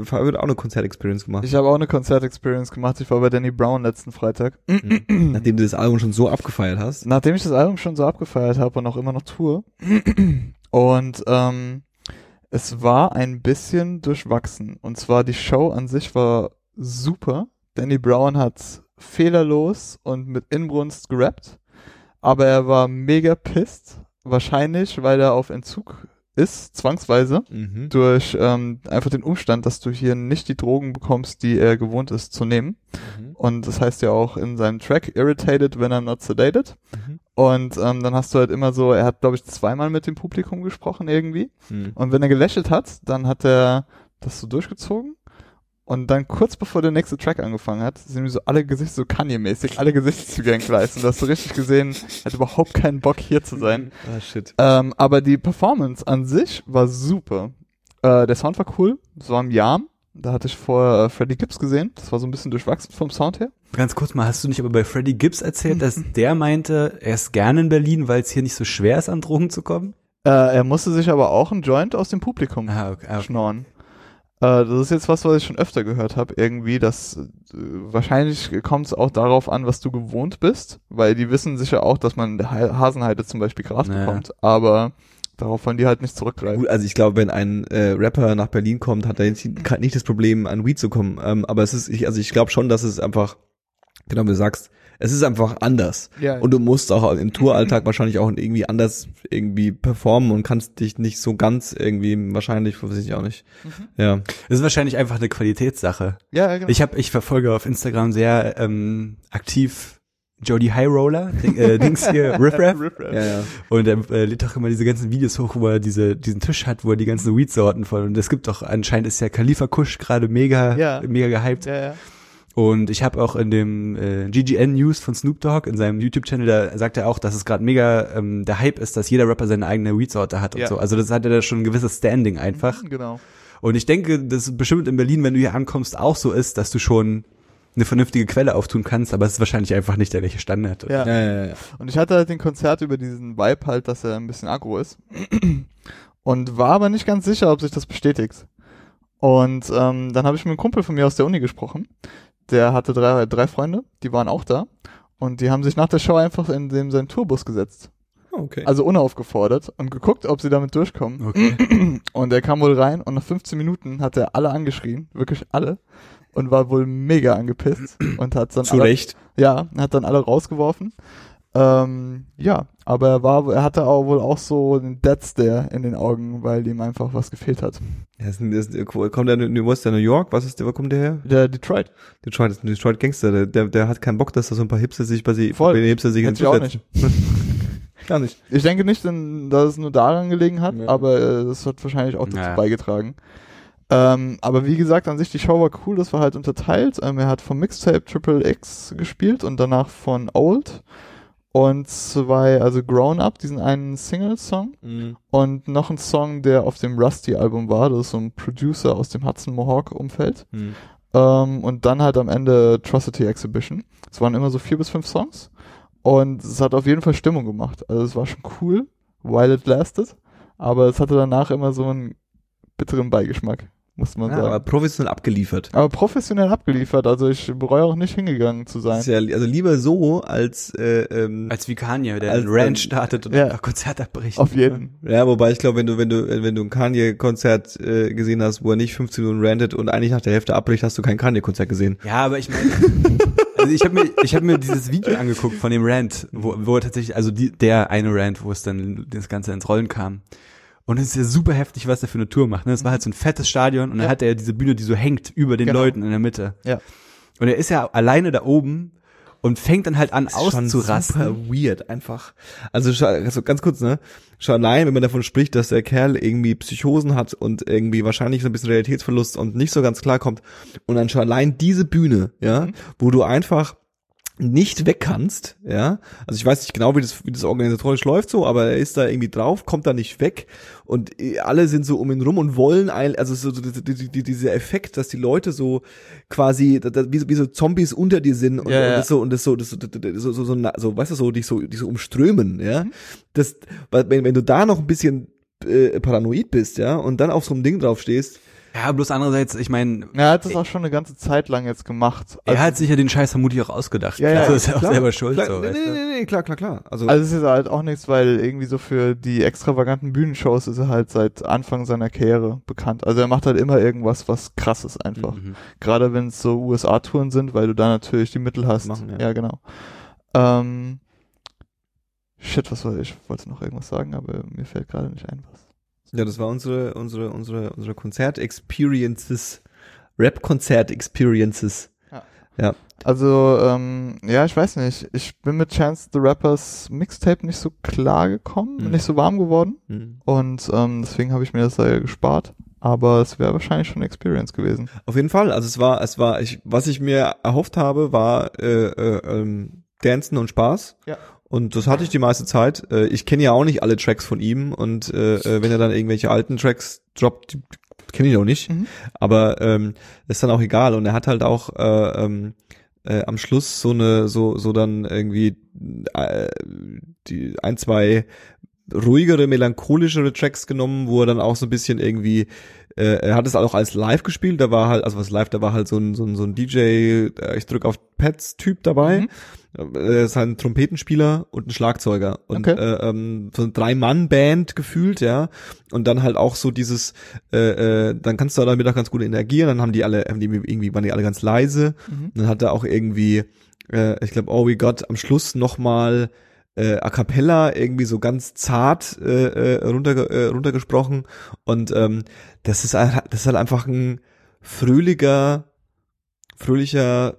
Fabio hat auch eine Konzertexperience gemacht. Ich habe auch eine Konzertexperience gemacht. Ich war bei Danny Brown letzten Freitag. Nachdem du das Album schon so abgefeiert hast. Nachdem ich das Album schon so abgefeiert habe und auch immer noch tue. Und ähm, es war ein bisschen durchwachsen. Und zwar die Show an sich war super. Danny Brown hat fehlerlos und mit Inbrunst gerappt. Aber er war mega pissed. Wahrscheinlich, weil er auf Entzug ist, zwangsweise. Mhm. Durch ähm, einfach den Umstand, dass du hier nicht die Drogen bekommst, die er gewohnt ist zu nehmen. Mhm. Und das heißt ja auch in seinem Track Irritated when I'm not sedated. Mhm. Und ähm, dann hast du halt immer so, er hat, glaube ich, zweimal mit dem Publikum gesprochen irgendwie. Mhm. Und wenn er gelächelt hat, dann hat er das so durchgezogen. Und dann kurz bevor der nächste Track angefangen hat, sind mir so alle Gesichter so Kanye-mäßig, alle Gesichtszüge entgleist. Und da hast du richtig gesehen, er hat überhaupt keinen Bock hier zu sein. Ah, shit. Ähm, aber die Performance an sich war super. Äh, der Sound war cool. War im Jam. Da hatte ich vorher äh, Freddie Gibbs gesehen. Das war so ein bisschen durchwachsen vom Sound her. Ganz kurz mal, hast du nicht aber bei Freddie Gibbs erzählt, dass der meinte, er ist gerne in Berlin, weil es hier nicht so schwer ist, an Drogen zu kommen? Äh, er musste sich aber auch einen Joint aus dem Publikum Ah, okay. ah, schnorren. Äh, das ist jetzt was, was ich schon öfter gehört habe. Irgendwie, dass äh, wahrscheinlich kommt es auch darauf an, was du gewohnt bist, weil die wissen sicher auch, dass man in der Ha- Hasenheide zum Beispiel Gras Naja. bekommt. Aber darauf wollen die halt nicht zurückgreifen. Gut, also ich glaube, wenn ein äh, Rapper nach Berlin kommt, hat er jetzt nicht das Problem, an Weed zu kommen. Ähm, aber es ist, ich, also ich glaube schon, dass es einfach, genau wie du sagst, es ist einfach anders. Ja, Und du musst auch im Touralltag wahrscheinlich auch irgendwie anders irgendwie performen und kannst dich nicht so ganz irgendwie wahrscheinlich, weiß ich auch nicht. Ja. Das ist wahrscheinlich einfach eine Qualitätssache. ja, genau. Ich habe, ich verfolge auf Instagram sehr ähm, aktiv Jody High Roller, Ding, äh, Dings hier, Riff Raff. Riff Raff. Ja, ja. Und er äh, lädt auch immer diese ganzen Videos hoch, wo er diese, diesen Tisch hat, wo er die ganzen Weed-Sorten voll. Und es gibt doch, anscheinend ist ja Khalifa Kush gerade mega, Ja. mega gehypt. Ja, ja. Und ich habe auch in dem äh, GGN News von Snoop Dogg in seinem YouTube-Channel, da sagt er auch, dass es gerade mega ähm, der Hype ist, dass jeder Rapper seine eigene Weed-Sorte hat und Ja. so. Also das hat er da schon ein gewisses Standing einfach. Genau. Und ich denke, dass bestimmt in Berlin, wenn du hier ankommst, auch so ist, dass du schon eine vernünftige Quelle auftun kannst, aber es ist wahrscheinlich einfach nicht der gleiche Standard. Ja. Ja, ja, ja. Und ich hatte halt den Konzert über diesen Vibe halt, dass er ein bisschen aggro ist. Und war aber nicht ganz sicher, ob sich das bestätigt. Und ähm, dann habe ich mit einem Kumpel von mir aus der Uni gesprochen. Der hatte drei, drei Freunde, die waren auch da. Und die haben sich nach der Show einfach in dem seinen Tourbus gesetzt. Oh, Okay. Also unaufgefordert und geguckt, ob sie damit durchkommen. Okay. Und er kam wohl rein und nach 15 Minuten hat er alle angeschrien, wirklich alle. Und war wohl mega angepisst und hat dann Zu alle, Recht. ja, hat dann alle rausgeworfen. Ähm, ja, aber er war, er hatte auch wohl auch so einen Dead Stare in den Augen, weil ihm einfach was gefehlt hat. Ja, ist, ein- ist, kommt der, wo ist der New York? Was ist der, wo kommt der her? Der Detroit. Detroit, ist ein Detroit Gangster. Der, der, der hat keinen Bock, dass da so ein paar Hipster sich bei sie, Voll. bei den Hipster sich Hätte ich auch hinzusetzen. Gar nicht. Ich denke nicht, denn, dass es nur daran gelegen hat, Ja. aber äh, das hat wahrscheinlich auch dazu Ja. beigetragen. Ähm, aber wie gesagt, an sich die Show war cool, das war halt unterteilt. Ähm, er hat vom Mixtape Triple X gespielt und danach von Old. Und zwei, also Grown Up, diesen einen Single-Song Mhm. und noch ein Song, der auf dem Rusty-Album war. Das ist so ein Producer aus dem Hudson Mohawk-Umfeld. Mhm. Ähm, und dann halt am Ende Atrocity Exhibition. Es waren immer so vier bis fünf Songs. Und es hat auf jeden Fall Stimmung gemacht. Also es war schon cool, while it lasted. Aber es hatte danach immer so einen bitteren Beigeschmack, muss man Ja, sagen. aber professionell abgeliefert. Aber professionell abgeliefert. Also ich bereue auch nicht hingegangen zu sein. Ist ja, also lieber so als äh, ähm, Als wie Kanye, der Als dann- startet und Ja. ein Konzert abbricht. Auf jeden. Ja, wobei ich glaube, wenn du, wenn du, wenn du ein Kanye-Konzert äh, gesehen hast, wo er nicht 15 Minuten rantet und eigentlich nach der Hälfte abbricht, hast du kein Kanye-Konzert gesehen. Ja, aber ich meine, also ich habe mir, ich habe mir dieses Video angeguckt von dem Rant, wo, wo er tatsächlich, also die, der eine Rant, wo es dann das Ganze ins Rollen kam. Und es ist ja super heftig, was er für eine Tour macht. Ne? Es war halt so ein fettes Stadion und dann Ja. hat er diese Bühne, die so hängt über den Genau. Leuten in der Mitte. Ja. Und er ist ja alleine da oben und fängt dann halt an Schon auszurasten. super weird, einfach. Also, also ganz kurz, ne? Schon allein, wenn man davon spricht, dass der Kerl irgendwie Psychosen hat und irgendwie wahrscheinlich so ein bisschen Realitätsverlust und nicht so ganz klarkommt. Und dann schon allein diese Bühne, ja, wo du einfach nicht weg kannst, ja. Also ich weiß nicht genau, wie das, wie das organisatorisch läuft so, aber er ist da irgendwie drauf, kommt da nicht weg und äh, alle sind so um ihn rum und wollen ein, also so, so die, die, die, dieser Effekt, dass die Leute so quasi wie, so, wie so Zombies unter dir sind und, Ja, und ja. das so und das so das so so so, so, so weißt du so dich so dich so umströmen, ja. Das weil wenn, wenn du da noch ein bisschen äh, paranoid bist, ja, und dann auf so einem Ding drauf stehst, Ja, bloß andererseits, ich meine, Er hat das auch schon eine ganze Zeit lang jetzt gemacht. er hat sich ja den Scheiß vermutlich auch ausgedacht. Ja, ja, also ist er auch selber schuld. klar, so, nee, weißt nee, nee, nee, klar, klar, klar. Also, Also es ist halt auch nichts, weil irgendwie so für die extravaganten Bühnenshows ist er halt seit Anfang seiner Karriere bekannt. Also er macht halt immer irgendwas, was krasses einfach. Mhm. Gerade wenn es so USA-Touren sind, weil du da natürlich die Mittel hast. Machen, ja. ja. genau. Ähm, shit, was war ich? wollte noch irgendwas sagen, aber mir fällt gerade nicht ein, was. Ja, das war unsere unsere unsere unsere Konzert-Experiences, Rap-Konzert-Experiences. Also, ähm, ja, ich weiß nicht. Ich bin mit Chance the Rappers Mixtape nicht so klar gekommen, Mhm. nicht so warm geworden. Hm. Und ähm, deswegen habe ich mir das da gespart. Aber es wäre wahrscheinlich schon eine Experience gewesen. Auf jeden Fall. Also es war, es war, ich, was ich mir erhofft habe, war äh, äh, ähm, Dancen und Spaß. Ja. Und das hatte ich die meiste Zeit. Äh, ich kenne ja auch nicht alle Tracks von ihm und äh, äh, wenn er dann irgendwelche alten Tracks droppt, kenne ich auch nicht. Mhm. Aber ähm, ist dann auch egal. Und er hat halt auch äh, ähm, äh, am Schluss so eine, so, so dann irgendwie äh, die ein, zwei ruhigere, melancholischere Tracks genommen, wo er dann auch so ein bisschen irgendwie, äh, er hat es auch als live gespielt, da war halt, also was live, da war halt so ein, so ein, so ein DJ, äh, ich drück auf Pads Typ dabei. Mhm. Er ist halt ein Trompetenspieler und ein Schlagzeuger und Okay. äh, ähm, so eine Drei-Mann-Band gefühlt, ja. Und dann halt auch so dieses, äh, äh, dann kannst du damit auch ganz gut interagieren. Dann haben die alle, haben die irgendwie waren die alle ganz leise. Mhm. Dann hat er auch irgendwie, äh, ich glaube, Oh We Got am Schluss nochmal äh, a cappella irgendwie so ganz zart äh, äh, runter, äh, runtergesprochen. Und ähm, das ist halt, das ist halt einfach ein fröhlicher, fröhlicher,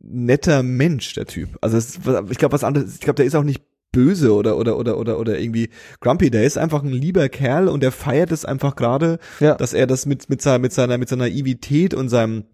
netter Mensch, der Typ. Also ist- ich glaube, was anderes, ich glaube, der ist auch nicht böse oder oder oder oder oder irgendwie grumpy. Der ist einfach ein lieber Kerl und der feiert es einfach gerade, Ja. dass er das mit mit seiner mit seiner mit seiner Naivität und seinem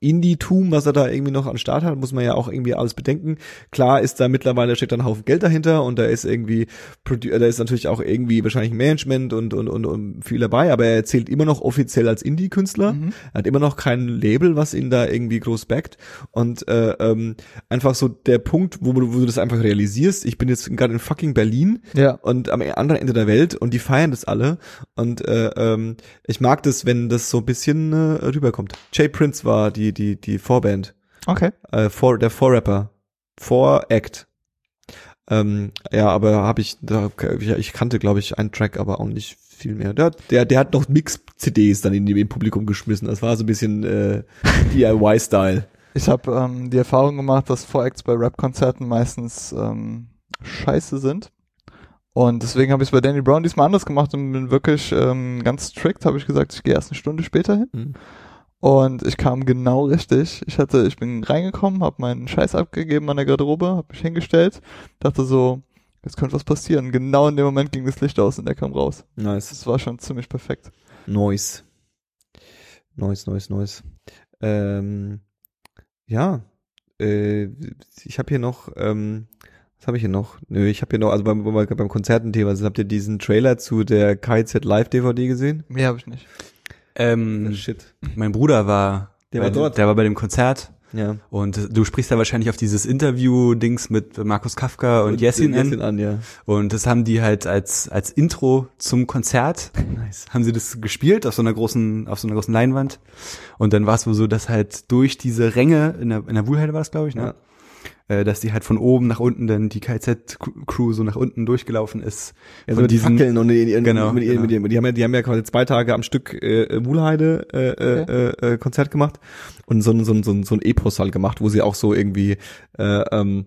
Indie-Tum, was er da irgendwie noch am Start hat, muss man ja auch irgendwie alles bedenken. Klar ist da mittlerweile steckt da ein Haufen Geld dahinter und da ist irgendwie, da ist natürlich auch irgendwie wahrscheinlich Management und, und, und, und viel dabei, aber er zählt immer noch offiziell als Indie-Künstler. Mhm. Er hat immer noch kein Label, was ihn da irgendwie groß backt. Und äh, ähm, einfach so der Punkt, wo du, wo du das einfach realisierst, ich bin jetzt gerade in fucking Berlin Ja. und am anderen Ende der Welt und die feiern das alle. Und äh, ähm, ich mag das, wenn das so ein bisschen äh, rüberkommt. Jay Prince war die, die, die Vorband, Okay. äh, vor, der Vorrapper, Voract. Ähm, ja, aber habe ich, da, ich kannte, glaube ich, einen Track, aber auch nicht viel mehr. Der, der, der hat noch Mix-CDs dann in dem Publikum geschmissen. Das war so ein bisschen äh, DIY-Style. Ich habe ähm, die Erfahrung gemacht, dass Voracts bei Rap-Konzerten meistens ähm, scheiße sind. Und deswegen habe ich es bei Danny Brown diesmal anders gemacht und bin wirklich ähm, ganz strikt, habe ich gesagt, ich gehe erst eine Stunde später hin. Mhm. Und ich kam genau richtig. Ich hatte, ich bin reingekommen, habe meinen Scheiß abgegeben an der Garderobe, habe mich hingestellt, dachte so, jetzt könnte was passieren. Genau in dem Moment ging das Licht aus und er kam raus. Nice. Das war schon ziemlich perfekt. Noise. Noise, Noise, Noise. Ähm, ja, äh, ich habe hier noch, ähm, Was habe ich hier noch? Nö, ich habe hier noch, also beim, beim, beim Konzertenthema, sind, habt ihr diesen Trailer zu der KZ Live DVD gesehen? Mehr habe ich nicht. Ähm, Shit. mein Bruder war, Der bei, war dort. Der war bei dem Konzert. Ja. Und du sprichst da wahrscheinlich auf dieses Interview-Dings mit Markus Kafka und Jessin Jessin an. an, ja. Und das haben die halt als, als Intro zum Konzert, Nice. haben sie das gespielt auf so einer großen, auf so einer großen Leinwand. Und dann war es wohl so, dass halt durch diese Ränge, in der, in der Wuhlheide war das, glaube ich, ne? Äh, dass die halt von oben nach unten dann die KZ-Crew so nach unten durchgelaufen ist. Ja, so mit die diesen- Fackeln und die, Genau, mit, genau. Mit, die, die, haben ja, die haben ja quasi zwei Tage am Stück äh, Wuhlheide äh, äh, äh, Konzert gemacht und so ein so ein so ein so ein Epos halt gemacht, wo sie auch so irgendwie äh, ähm,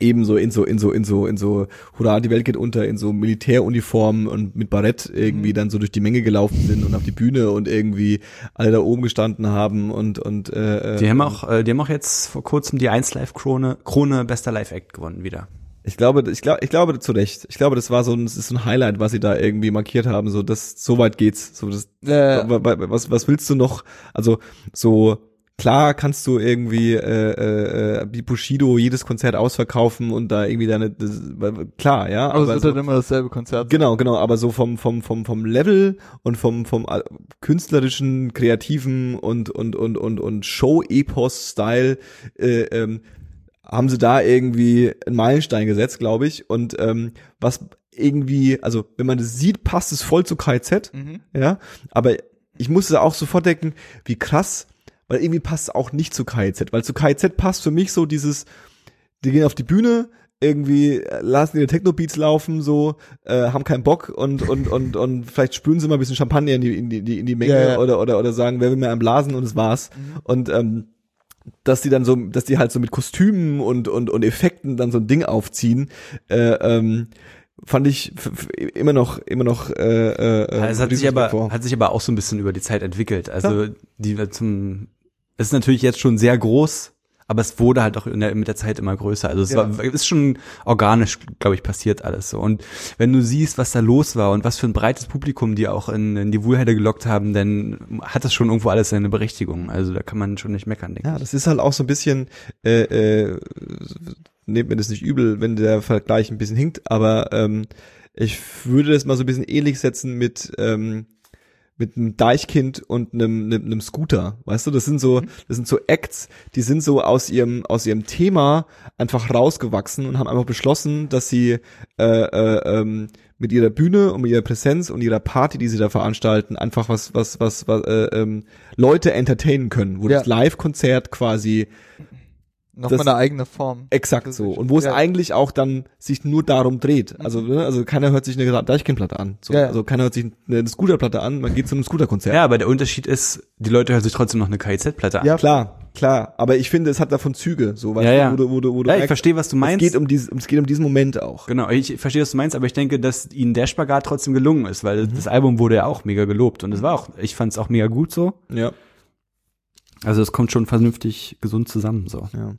eben so in so in so in so in so hurra die Welt geht unter in so Militäruniformen und mit Barett irgendwie Mhm. dann so durch die Menge gelaufen sind und auf die Bühne und irgendwie alle da oben gestanden haben und und äh, Die haben auch, äh, die haben auch jetzt vor kurzem die 1 Live Krone, Krone bester Live Act gewonnen wieder. Ich glaube, ich glaube, ich glaube zu Recht. Ich glaube, das war so ein, das ist so ein Highlight, was sie da irgendwie markiert haben. So, das, so weit geht's. So, das, wa- was, was willst du noch? Also, so, klar kannst du irgendwie, äh, äh, wie Bushido jedes Konzert ausverkaufen und da irgendwie deine, das, klar, ja. aber es wird so, halt immer dasselbe Konzert. Genau, genau, aber so vom vom vom vom Level und vom vom äh, künstlerischen, kreativen und und und und und Show Epos Style äh, ähm, haben sie da irgendwie einen Meilenstein gesetzt, glaube ich. Und ähm, was irgendwie, also wenn man das sieht, passt es voll zu KZ, Mhm. ja. Aber ich musste auch sofort denken, wie krass, weil irgendwie passt es auch nicht zu KZ, weil zu KZ passt für mich so dieses, die gehen auf die Bühne, irgendwie äh, lassen ihre Techno-Beats laufen, so, äh, haben keinen Bock und, und, und, und vielleicht spülen sie mal ein bisschen Champagner in die, in die, in die Menge Ja, ja. oder, oder, oder sagen, wer will mehr am Blasen und es war's. Und, ähm, dass die dann so, dass die halt so mit Kostümen und, und, und Effekten dann so ein Ding aufziehen, äh, ähm, fand ich immer noch, immer noch, äh, äh, Ja, es hat sich aber, vor. hat sich aber auch so ein bisschen über die Zeit entwickelt. Also, die zum, es ist natürlich jetzt schon sehr groß, aber es wurde halt auch der, mit der Zeit immer größer. Also es Ja. war, ist schon organisch, glaube ich, passiert alles so. Und wenn du siehst, was da los war und was für ein breites Publikum die auch in, in die Wuhlheide gelockt haben, dann hat das schon irgendwo alles seine Berechtigung. Also da kann man schon nicht meckern, denke Ja, das ist halt auch so ein bisschen, äh, äh, nehmt mir das nicht übel, wenn der Vergleich ein bisschen hinkt, aber ähm, ich würde das mal so ein bisschen ähnlich setzen mit ähm, mit einem Deichkind und einem, einem, einem Scooter, weißt du, das sind so, das sind so Acts, die sind so aus ihrem aus ihrem Thema einfach rausgewachsen und haben einfach beschlossen, dass sie äh, äh, ähm, mit ihrer Bühne und mit ihrer Präsenz und ihrer Party, die sie da veranstalten, einfach was was was, was äh, ähm, Leute entertainen können, wo Ja. das Live-Konzert quasi Nochmal Das- eine eigene Form. exakt so und wo es ja. eigentlich auch dann sich nur darum dreht. Also ne, also keiner hört sich eine Deichkindplatte an, so, Ja, also keiner hört sich eine Scooterplatte an, man geht zu einem Scooterkonzert. Ja, aber der Unterschied ist, die Leute hören sich trotzdem noch eine KIZ-Platte an. Ja. Klar, klar, aber ich finde, es hat davon Züge, so weißt Ja, ja. wo du, wo du, wo du Ja, ich verstehe, was du es meinst. geht um dieses, es geht um diesen Moment auch. Genau, ich verstehe, was du meinst, aber ich denke, dass ihnen der Spagat trotzdem gelungen ist, weil Mhm. das Album wurde ja auch mega gelobt und es war auch, ich fand es auch mega gut so. Ja, Also es kommt schon vernünftig gesund zusammen so. ja.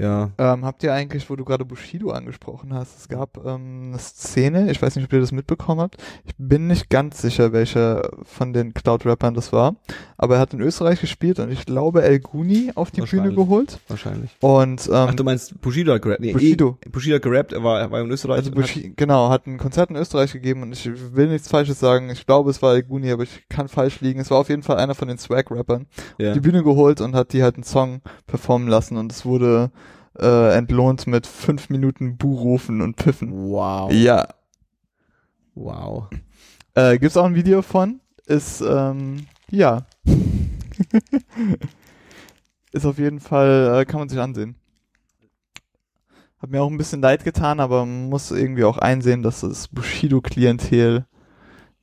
Ja, Ähm, habt ihr eigentlich, wo du gerade Bushido angesprochen hast, es gab ähm, eine Szene, ich weiß nicht, ob ihr das mitbekommen habt, ich bin nicht ganz sicher, welcher von den Cloud-Rappern das war, aber er hat in Österreich gespielt und ich glaube El Guni auf die Bühne geholt wahrscheinlich. und ähm, Ach, du meinst Bushido hat gerappt? Nee, Bushido. Eh, Bushido hat gerappt, er war, er war in Österreich. also und hat- genau, hat ein Konzert in Österreich gegeben und ich will nichts Falsches sagen, ich glaube es war El Guni, aber ich kann falsch liegen, es war auf jeden Fall einer von den Swag-Rappern, ja. die Bühne geholt und hat die halt einen Song performen lassen und es wurde äh, entlohnt mit fünf Minuten Buhrufen und Piffen. Wow. Ja. Wow. Äh, gibt's auch ein Video von? Ist, ähm, ja. ist auf jeden Fall, äh, kann man sich ansehen. Hat mir auch ein bisschen leid getan, aber man muss irgendwie auch einsehen, dass das Bushido-Klientel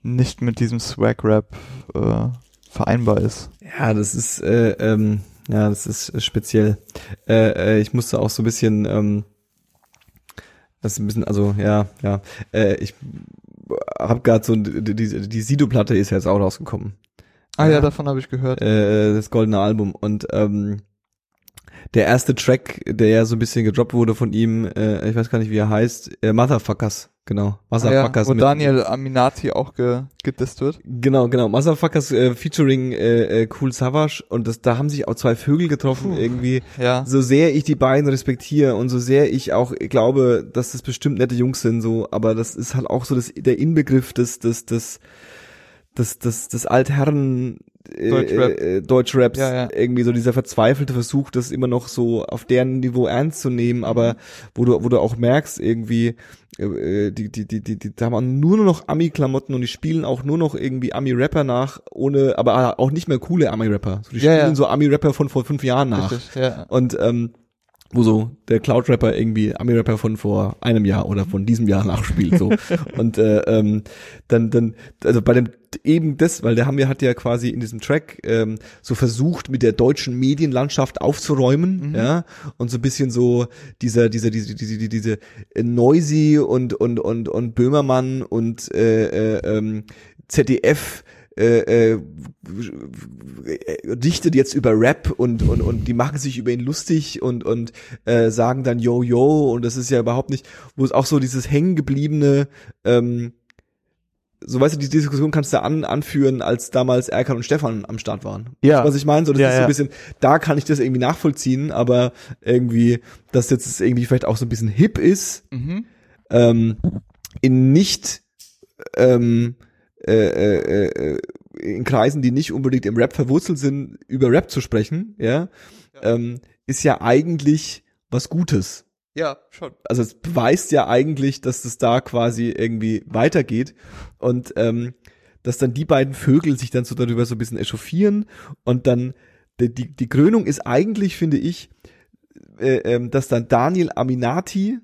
nicht mit diesem Swag-Rap äh, vereinbar ist. Ja, das ist, äh, ähm, ja, das ist äh, speziell. Äh, äh, ich musste auch so ein bisschen, ähm, das ist ein bisschen, also ja, ja, äh, ich habe gerade so die, die, die Sido-Platte ist ja jetzt auch rausgekommen. Ah ja, Ja. davon habe ich gehört. Äh, das goldene Album und ähm, der erste Track, der ja so ein bisschen gedroppt wurde von ihm, äh, ich weiß gar nicht, wie er heißt, äh, Motherfuckers. Genau. Ah ja, Motherfuckers wo Daniel Aminati auch ge gedisst wird. Genau, genau. Motherfuckers äh, featuring äh, äh, Cool Savage und das, da haben sich auch zwei Vögel getroffen irgendwie. Ja. So sehr ich die beiden respektiere und so sehr ich auch glaube, dass das bestimmt nette Jungs sind, so, aber das ist halt auch so das, der Inbegriff des, des, des, des, des, des Altherren äh, Deutschrap. äh, Deutschraps, Ja, ja. irgendwie so dieser verzweifelte Versuch, das immer noch so auf deren Niveau ernst zu nehmen, aber wo du, wo du auch merkst, irgendwie, äh, die, die, die, die, die, da haben nur noch Ami-Klamotten und die spielen auch nur noch irgendwie Ami-Rapper nach, ohne, aber auch nicht mehr coole Ami-Rapper. So, die Ja, spielen so Ami-Rapper von vor fünf Jahren nach. Richtig. Und ähm, wo so der Cloud-Rapper irgendwie Ami-Rapper von vor einem Jahr oder von diesem Jahr nachspielt. so Und äh, ähm, dann, dann, also bei dem eben das, weil der Hamir hat ja quasi in diesem Track ähm, so versucht, mit der deutschen Medienlandschaft aufzuräumen, ja, und so ein bisschen so dieser, dieser, diese, diese, diese, diese Noisy und und und und Böhmermann und äh, äh, ähm, ZDF äh, äh, dichtet jetzt über Rap und, und, und die machen sich über ihn lustig und, und äh, sagen dann Yo Yo und das ist ja überhaupt nicht, wo es auch so dieses hängengebliebene, ähm, so weißt du, die Diskussion kannst du an, anführen, als damals Erkan und Stefan am Start waren. Ja. Was ich meine, so das Ja, ist so ein bisschen, da kann ich das irgendwie nachvollziehen, aber irgendwie, dass jetzt irgendwie vielleicht auch so ein bisschen hip ist, Mhm. ähm, in nicht ähm, äh, äh, äh, in Kreisen, die nicht unbedingt im Rap verwurzelt sind, über Rap zu sprechen, ja, Ähm, ist ja eigentlich was Gutes. Ja, schon. Also es beweist ja eigentlich, dass es da quasi irgendwie weitergeht und ähm, dass dann die beiden Vögel sich dann so darüber so ein bisschen echauffieren und dann die, die, die Krönung ist eigentlich, finde ich, äh, ähm, dass dann Daniel Aminati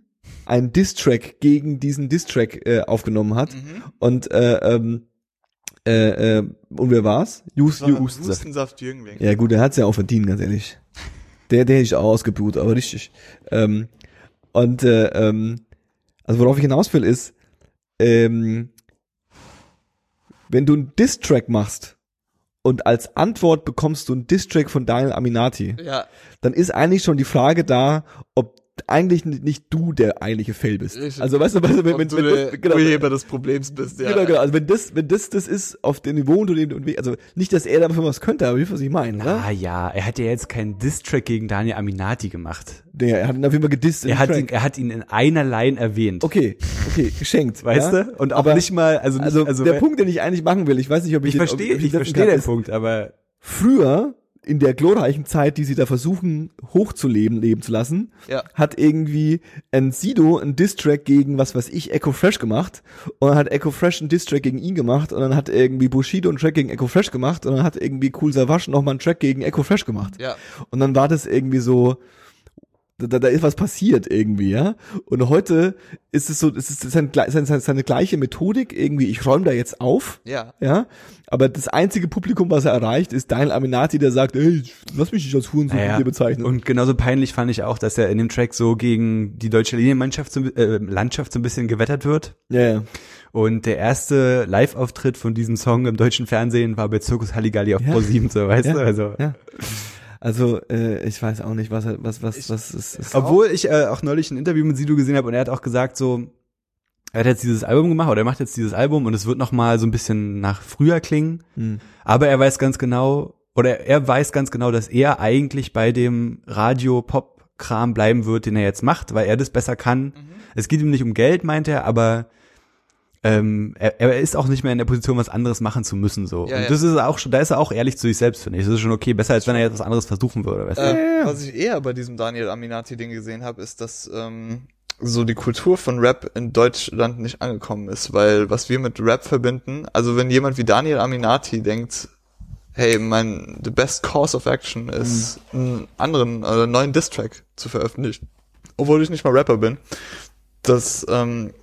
einen Distrack gegen diesen Distrack äh, aufgenommen hat Mhm. und äh, ähm, äh, äh, und wer war's? Just, War Hustensaft. Hustensaft Jüngling. Ja gut, der hat's ja auch verdient, ganz ehrlich. Der, der hätte ich auch ausgebrut, aber richtig. Ähm, und äh, ähm, also worauf ich hinaus will ist, ähm, wenn du einen Diss-Track machst und als Antwort bekommst du einen Diss-Track von Daniel Aminati, Ja, dann ist eigentlich schon die Frage da, ob eigentlich nicht du der eigentliche Fail bist. Richtig. Also weißt du, weißt du wenn, Ob wenn, du wenn genau, Urheber des Problems bist, ja. Genau, genau. Also wenn das, wenn das das ist auf dem Niveau, dem du unterwegs- also nicht, dass er dafür was könnte, aber wie was ich meine, ne? Ah ja, er hat ja jetzt keinen Diss-Track gegen Daniel Aminati gemacht. Der, er hat ihn auf jeden Fall gedisst. Er hat, Track. ihn, er hat ihn in einer Line erwähnt. Okay, okay, geschenkt. Weißt ja? du? Und auch Aber- nicht mal, also, nicht, Also, also der Punkt, den ich eigentlich machen will, ich weiß nicht, ob ich ich den- verstehe, ob ich setzen verstehe den Punkt, aber Früher, in der glorreichen Zeit, die sie da versuchen, hochzuleben, leben zu lassen, Ja. hat irgendwie ein Sido einen Distrack gegen, was weiß ich, Echo Fresh gemacht. Und dann hat Echo Fresh einen Distrack gegen ihn gemacht. Und dann hat irgendwie Bushido einen Track gegen Echo Fresh gemacht. Und dann hat irgendwie Cool Savage nochmal einen Track gegen Echo Fresh gemacht. Ja. Und dann war das irgendwie so, da, da ist was passiert irgendwie, ja. Und heute ist es so, es ist seine, seine, seine gleiche Methodik irgendwie, ich räume da jetzt auf, Ja. ja. Aber das einzige Publikum, was er erreicht, ist Daniel Aminati, der sagt, ey, lass mich nicht als Hurensohn von dir bezeichnen. und genauso peinlich fand ich auch, dass er in dem Track so gegen die deutsche Linienmannschaft, so, äh, Landschaft so ein bisschen gewettert wird. ja, ja. Und der erste Live-Auftritt von diesem Song im deutschen Fernsehen war bei Zirkus Halligalli auf Ja. Pro7, so, weißt Ja. du? Also, Ja. Also, äh, ich weiß auch nicht, was, er- was, was, was ist, ist Obwohl ich äh, auch neulich ein Interview mit Sido gesehen habe und er hat auch gesagt, so, er hat jetzt dieses Album gemacht oder er macht jetzt dieses Album und es wird noch mal so ein bisschen nach früher klingen. Hm. Aber er weiß ganz genau, oder er weiß ganz genau, dass er eigentlich bei dem Radio-Pop-Kram bleiben wird, den er jetzt macht, weil er das besser kann. Es geht ihm nicht um Geld, meint er, aber ähm, er, er ist auch nicht mehr in der Position, was anderes machen zu müssen. so. Ja, und ja. das ist auch schon, da ist er auch ehrlich zu sich selbst, finde ich. Das ist schon okay, besser als wenn er jetzt was anderes versuchen würde. Weißt du? Äh, was ich eher bei diesem Daniel Aminati-Ding gesehen habe, ist, dass ähm, so die Kultur von Rap in Deutschland nicht angekommen ist, weil was wir mit Rap verbinden, also wenn jemand wie Daniel Aminati denkt, hey, mein the best course of action ist, einen anderen oder einen neuen Distrack zu veröffentlichen, obwohl ich nicht mal Rapper bin, das ähm,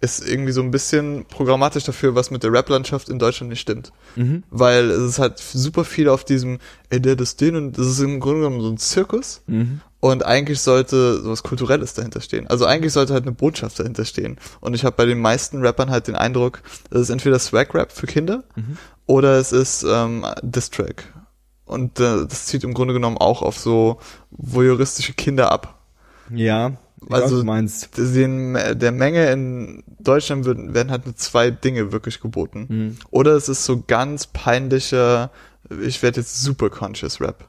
ist irgendwie so ein bisschen programmatisch dafür, was mit der Rap-Landschaft in Deutschland nicht stimmt. Mhm. Weil es ist halt super viel auf diesem, ey, der das den und das ist im Grunde genommen so ein Zirkus. Mhm. Und eigentlich sollte sowas Kulturelles dahinter stehen. Also eigentlich sollte halt eine Botschaft dahinter stehen. Und ich habe bei den meisten Rappern halt den Eindruck, es ist entweder Swag-Rap für Kinder oder es ist ähm, Diss-Track. Und äh, das zieht im Grunde genommen auch auf so voyeuristische Kinder ab. Ja, Ich weiß, Also meinst. den, der Menge in Deutschland werden, werden halt nur zwei Dinge wirklich geboten. Mhm. Oder es ist so ganz peinlicher, ich werde jetzt super conscious Rap.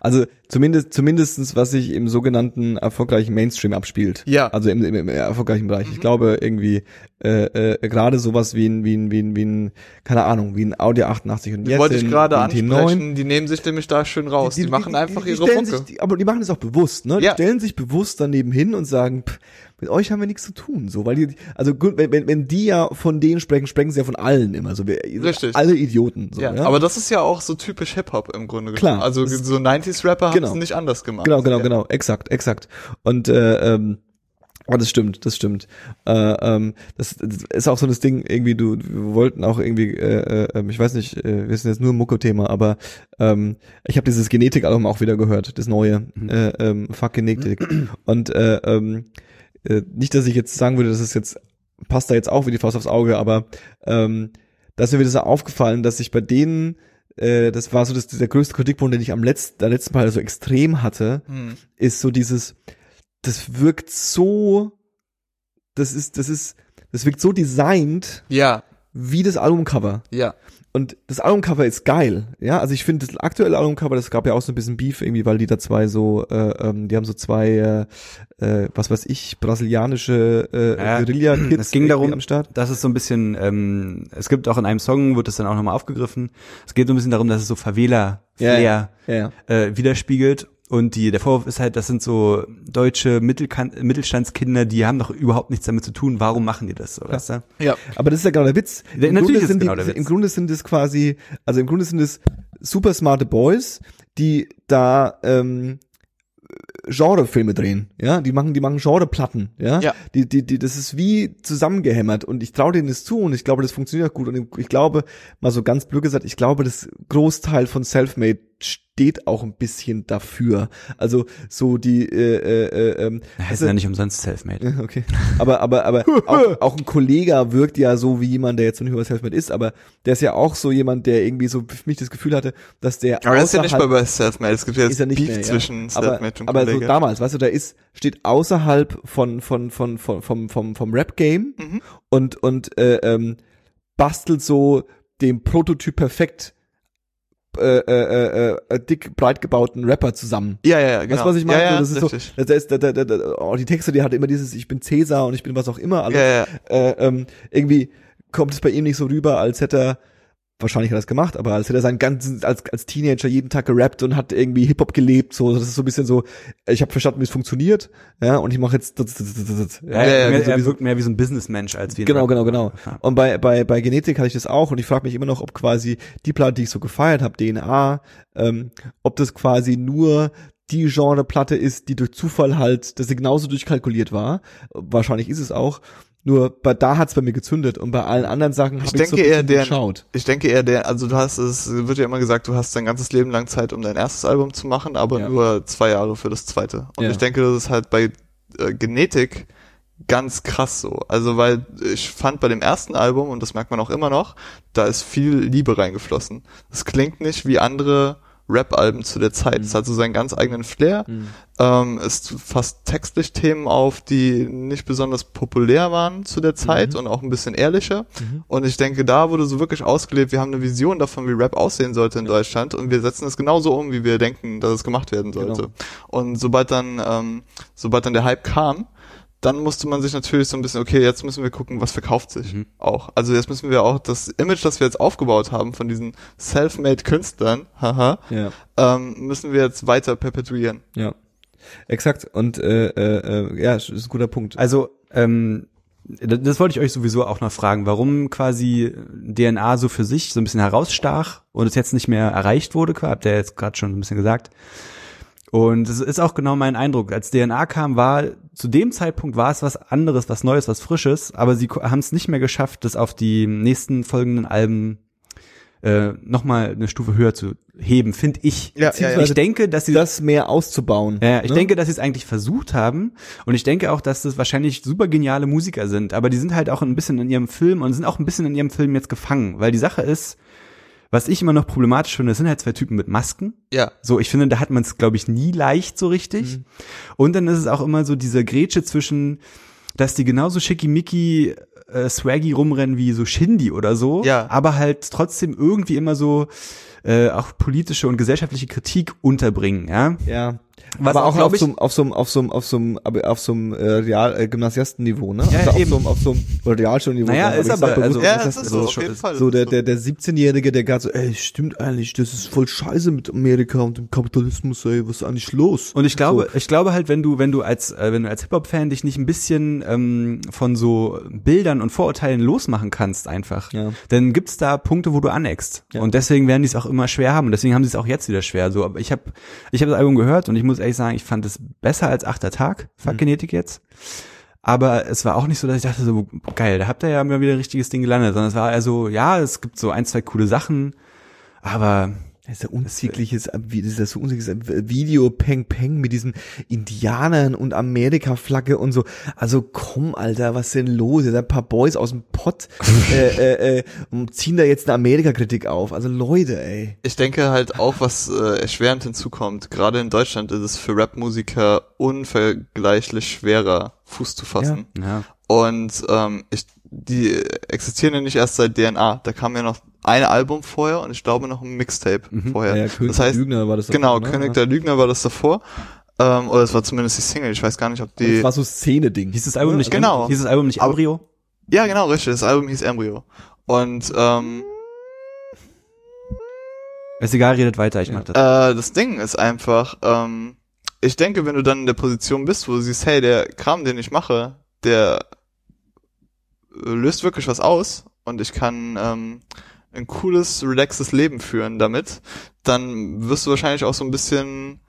Also zumindest zumindestens was sich im sogenannten erfolgreichen Mainstream abspielt. Ja. Also im, im, im erfolgreichen Bereich. Mhm. Ich glaube irgendwie äh, äh, gerade sowas wie ein wie ein wie ein wie ein keine Ahnung wie ein Audi 88 und Die wollte ich gerade wie ein T9. ansprechen, die nehmen sich nämlich da schön raus. Die, machen einfach die ihre Mucke. Sich, die, aber die machen es auch bewusst, ne? Ja. Die stellen sich bewusst daneben hin und sagen, pff, mit euch haben wir nichts zu tun, so, weil die, also gut, wenn, wenn, wenn die ja von denen sprechen, sprechen sie ja von allen immer, so, wir, Richtig. alle Idioten, so, ja, ja. aber das ist ja auch so typisch Hip-Hop im Grunde Klar. genommen. Also so 90s-Rapper haben Genau. es nicht anders gemacht. Genau, genau, ja. genau, exakt, exakt. Und äh, ähm, oh, das stimmt, das stimmt. Äh, ähm, das, das ist auch so das Ding, irgendwie, du, wir wollten auch irgendwie, äh, äh, ich weiß nicht, äh, wir sind jetzt nur im Mucko-Thema, aber ähm, ich habe dieses Genetik-Album auch wieder gehört, das neue, äh, ähm, Fuck Genetik. Und äh, ähm, äh, nicht, dass ich jetzt sagen würde, dass es jetzt passt da jetzt auch wie die Faust aufs Auge, aber ähm, da ist mir wieder so aufgefallen, dass ich bei denen äh, das war so das, der größte Kritikpunkt, den ich am letzten, der letzten Mal so extrem hatte, Hm. ist so dieses, das wirkt so, das ist, das ist, das wirkt so designt Ja, wie das Albumcover. ja. Und das Albumcover ist geil, ja. Also ich finde das aktuelle Albumcover, das gab ja auch so ein bisschen Beef irgendwie, weil die da zwei so, äh, ähm, die haben so zwei, äh, äh, was weiß ich, brasilianische äh, Ja, Guerilla-Kids es ging darum, am Start. Das ist so ein bisschen, ähm, es gibt auch in einem Song, wird das dann auch nochmal aufgegriffen. Es geht so ein bisschen darum, dass es so Favela-Flair Ja, ja, ja. äh, widerspiegelt. Und die, der Vorwurf ist halt, das sind so deutsche Mittelkan Mittelstandskinder, die haben doch überhaupt nichts damit zu tun. Warum machen die das so, weißt du? Ja. Aber das ist ja genau der Witz. Im natürlich Grunde ist sind genau die, der Witz. Im Grunde sind es quasi, also im Grunde sind es super smarte Boys, die da ähm, Genrefilme drehen, ja, die machen, die machen Genreplatten, ja, Ja. die, die, die, das ist wie zusammengehämmert und ich traue denen das zu und ich glaube, das funktioniert auch gut und ich glaube, mal so ganz blöd gesagt, ich glaube, das Großteil von Selfmade steht auch ein bisschen dafür, also so die, äh, äh, äh, ähm, Heißt also- ja nicht umsonst Selfmade. ja, Okay. Aber, aber, aber auch, auch ein Kollege wirkt ja so wie jemand, der jetzt noch nicht über Selfmade ist, aber der ist ja auch so jemand, der irgendwie so für mich das Gefühl hatte, dass der Aber das ist ja nicht mal bei Selfmade. Es gibt ja ist jetzt er nicht Beef mehr, ja. zwischen aber, Selfmade und aber so Kollege. damals, weißt du, da ist, steht außerhalb von, von, von, von vom, vom, vom Rap-Game Mhm. und, und, äh, ähm, bastelt so den Prototyp perfekt, äh, äh, äh, äh, dick, breit gebauten Rapper zusammen. ja, ja, ja, genau. Weißt du, was ich meine? Ja, ja, das ist so, richtig. da ist, da, da, da, oh, die Texte, die hat immer dieses, ich bin Cäsar und ich bin was auch immer, alles Ja, ja. äh, ähm, irgendwie kommt es bei ihm nicht so rüber, als hätte er, wahrscheinlich hat er es gemacht, aber als hätte er seinen ganzen, als, als Teenager jeden Tag gerappt und hat irgendwie Hip-Hop gelebt, so, das ist so ein bisschen so, ich habe verstanden, wie es funktioniert, ja, und ich mache jetzt, das, das, das, das, Ja, ja, er, irgendwie so er wirkt mehr wie so ein Businessmensch als wie ein Genau, genau, genau. Ja. Und bei, bei, bei Genetik hatte ich das auch und ich frage mich immer noch, ob quasi die Platte, die ich so gefeiert habe, DNA, ähm, ob das quasi nur die Genreplatte ist, die durch Zufall halt, dass sie genauso durchkalkuliert war. Wahrscheinlich ist es auch. Nur bei da hat's bei mir gezündet und bei allen anderen Sachen habe Ich ich, so eher, der, geschaut. ich denke eher, der, also du hast, es wird ja immer gesagt, du hast dein ganzes Leben lang Zeit, um dein erstes Album zu machen, aber Ja. nur zwei Jahre für das zweite. Und Ja. ich denke, das ist halt bei äh, Genetik ganz krass so. Also weil ich fand bei dem ersten Album, und das merkt man auch immer noch, da ist viel Liebe reingeflossen. Das klingt nicht wie andere Rap-Alben zu der Zeit. Es hat so seinen ganz eigenen Flair. Ähm, es fasst textlich Themen auf, die nicht besonders populär waren zu der Zeit und auch ein bisschen ehrlicher. Und ich denke, da wurde so wirklich ausgelebt, wir haben eine Vision davon, wie Rap aussehen sollte in Deutschland und wir setzen es genauso um, wie wir denken, dass es gemacht werden sollte. Genau. Und sobald dann, ähm, sobald dann der Hype kam, dann musste man sich natürlich so ein bisschen, okay, jetzt müssen wir gucken, was verkauft sich auch. Also jetzt müssen wir auch das Image, das wir jetzt aufgebaut haben von diesen self-made Künstlern, haha, Ja. ähm, müssen wir jetzt weiter perpetuieren. Ja. Exakt. Und äh, äh, äh, ja, ist ein guter Punkt. Also, ähm, das, das wollte ich euch sowieso auch noch fragen, warum quasi DNA so für sich so ein bisschen herausstach und es jetzt nicht mehr erreicht wurde, habt ihr jetzt gerade schon ein bisschen gesagt. Und es ist auch genau mein Eindruck. Als DNA kam, war zu dem Zeitpunkt war es was anderes, was Neues, was Frisches, aber sie haben es nicht mehr geschafft, das auf die nächsten folgenden Alben äh, nochmal eine Stufe höher zu heben, finde ich. Ja, ja, ja. Ich denke, dass sie das mehr auszubauen. ja, ich ne? denke, dass sie es eigentlich versucht haben und ich denke auch, dass das wahrscheinlich super geniale Musiker sind, aber die sind halt auch ein bisschen in ihrem Film und sind auch ein bisschen in ihrem Film jetzt gefangen, weil die Sache ist, was ich immer noch problematisch finde, das sind halt zwei Typen mit Masken. Ja. So, ich finde, da hat man es, glaube ich, nie leicht so richtig. Und dann ist es auch immer so diese Grätsche zwischen, dass die genauso schickimicki äh, swaggy rumrennen wie so Shindy oder so, Ja. aber halt trotzdem irgendwie immer so äh, auch politische und gesellschaftliche Kritik unterbringen, ja. Ja. Was aber auch, auf ich- so, einem- auf so einem, auf so einem, auf so einem, auf so einem äh, Real, äh, Gymnasiastenniveau, ne? Ja, also auf eben. so einem, auf so einem oder Realschulniveau. Naja, ist aber- sag bewusst, also- Ja, das ist also so, auf schon- jeden Fall. so der, der, der 17-Jährige, der gerade so, ey, stimmt eigentlich, das ist voll scheiße mit Amerika und dem Kapitalismus, ey, was ist eigentlich los? Und ich glaube, ich glaube halt, wenn du, wenn du als, äh, wenn du als Hip-Hop-Fan dich nicht ein bisschen ähm, von so Bildern und Vorurteilen losmachen kannst einfach, Ja. dann gibt's da Punkte, wo du aneckst. Ja. Und deswegen werden die es auch immer schwer haben. Und deswegen haben sie es auch jetzt wieder schwer. So, aber ich habe, ich habe das Album gehört und ich muss ehrlich sagen, ich fand es besser als Achter Tag, Fuck Mhm. Jetzt. Aber es war auch nicht so, dass ich dachte, so geil, da habt ihr ja mal wieder ein richtiges Ding gelandet, sondern es war eher so, ja, es gibt so ein, zwei coole Sachen, aber Das ist ja unsägliches, das ist ja so unsägliches Video Peng Peng mit diesen Indianern und Amerika-Flagge und so. Also komm, Alter, was ist denn los? Da ein paar Boys aus dem Pott äh, äh, äh, und ziehen da jetzt eine Amerika-Kritik auf. Also Leute, ey. Ich denke halt auch, was äh, erschwerend hinzukommt, gerade in Deutschland ist es für Rap-Musiker unvergleichlich schwerer, Fuß zu fassen. ja. Und ähm, ich, die existieren ja nicht erst seit DNA. Da kam ja noch ein Album vorher und ich glaube noch ein Mixtape vorher. Ja, König das heißt, Lügner war das genau, davor, ne? König der Lügner war das davor. Ähm, oder es war zumindest die Single. Ich weiß gar nicht, ob die. Das war so Szene-Ding. Hieß das Album nicht, Genau. hieß das Album nicht Embryo? Ja, genau, richtig. Das Album hieß Embryo. Und ähm, Ist egal, redet weiter, ich mach das. Äh, das Ding ist einfach, ähm, ich denke, wenn du dann in der Position bist, wo du siehst, hey, der Kram, den ich mache, der äh, löst wirklich was aus und ich kann ähm, ein cooles, relaxes Leben führen damit, dann wirst du wahrscheinlich auch so ein bisschen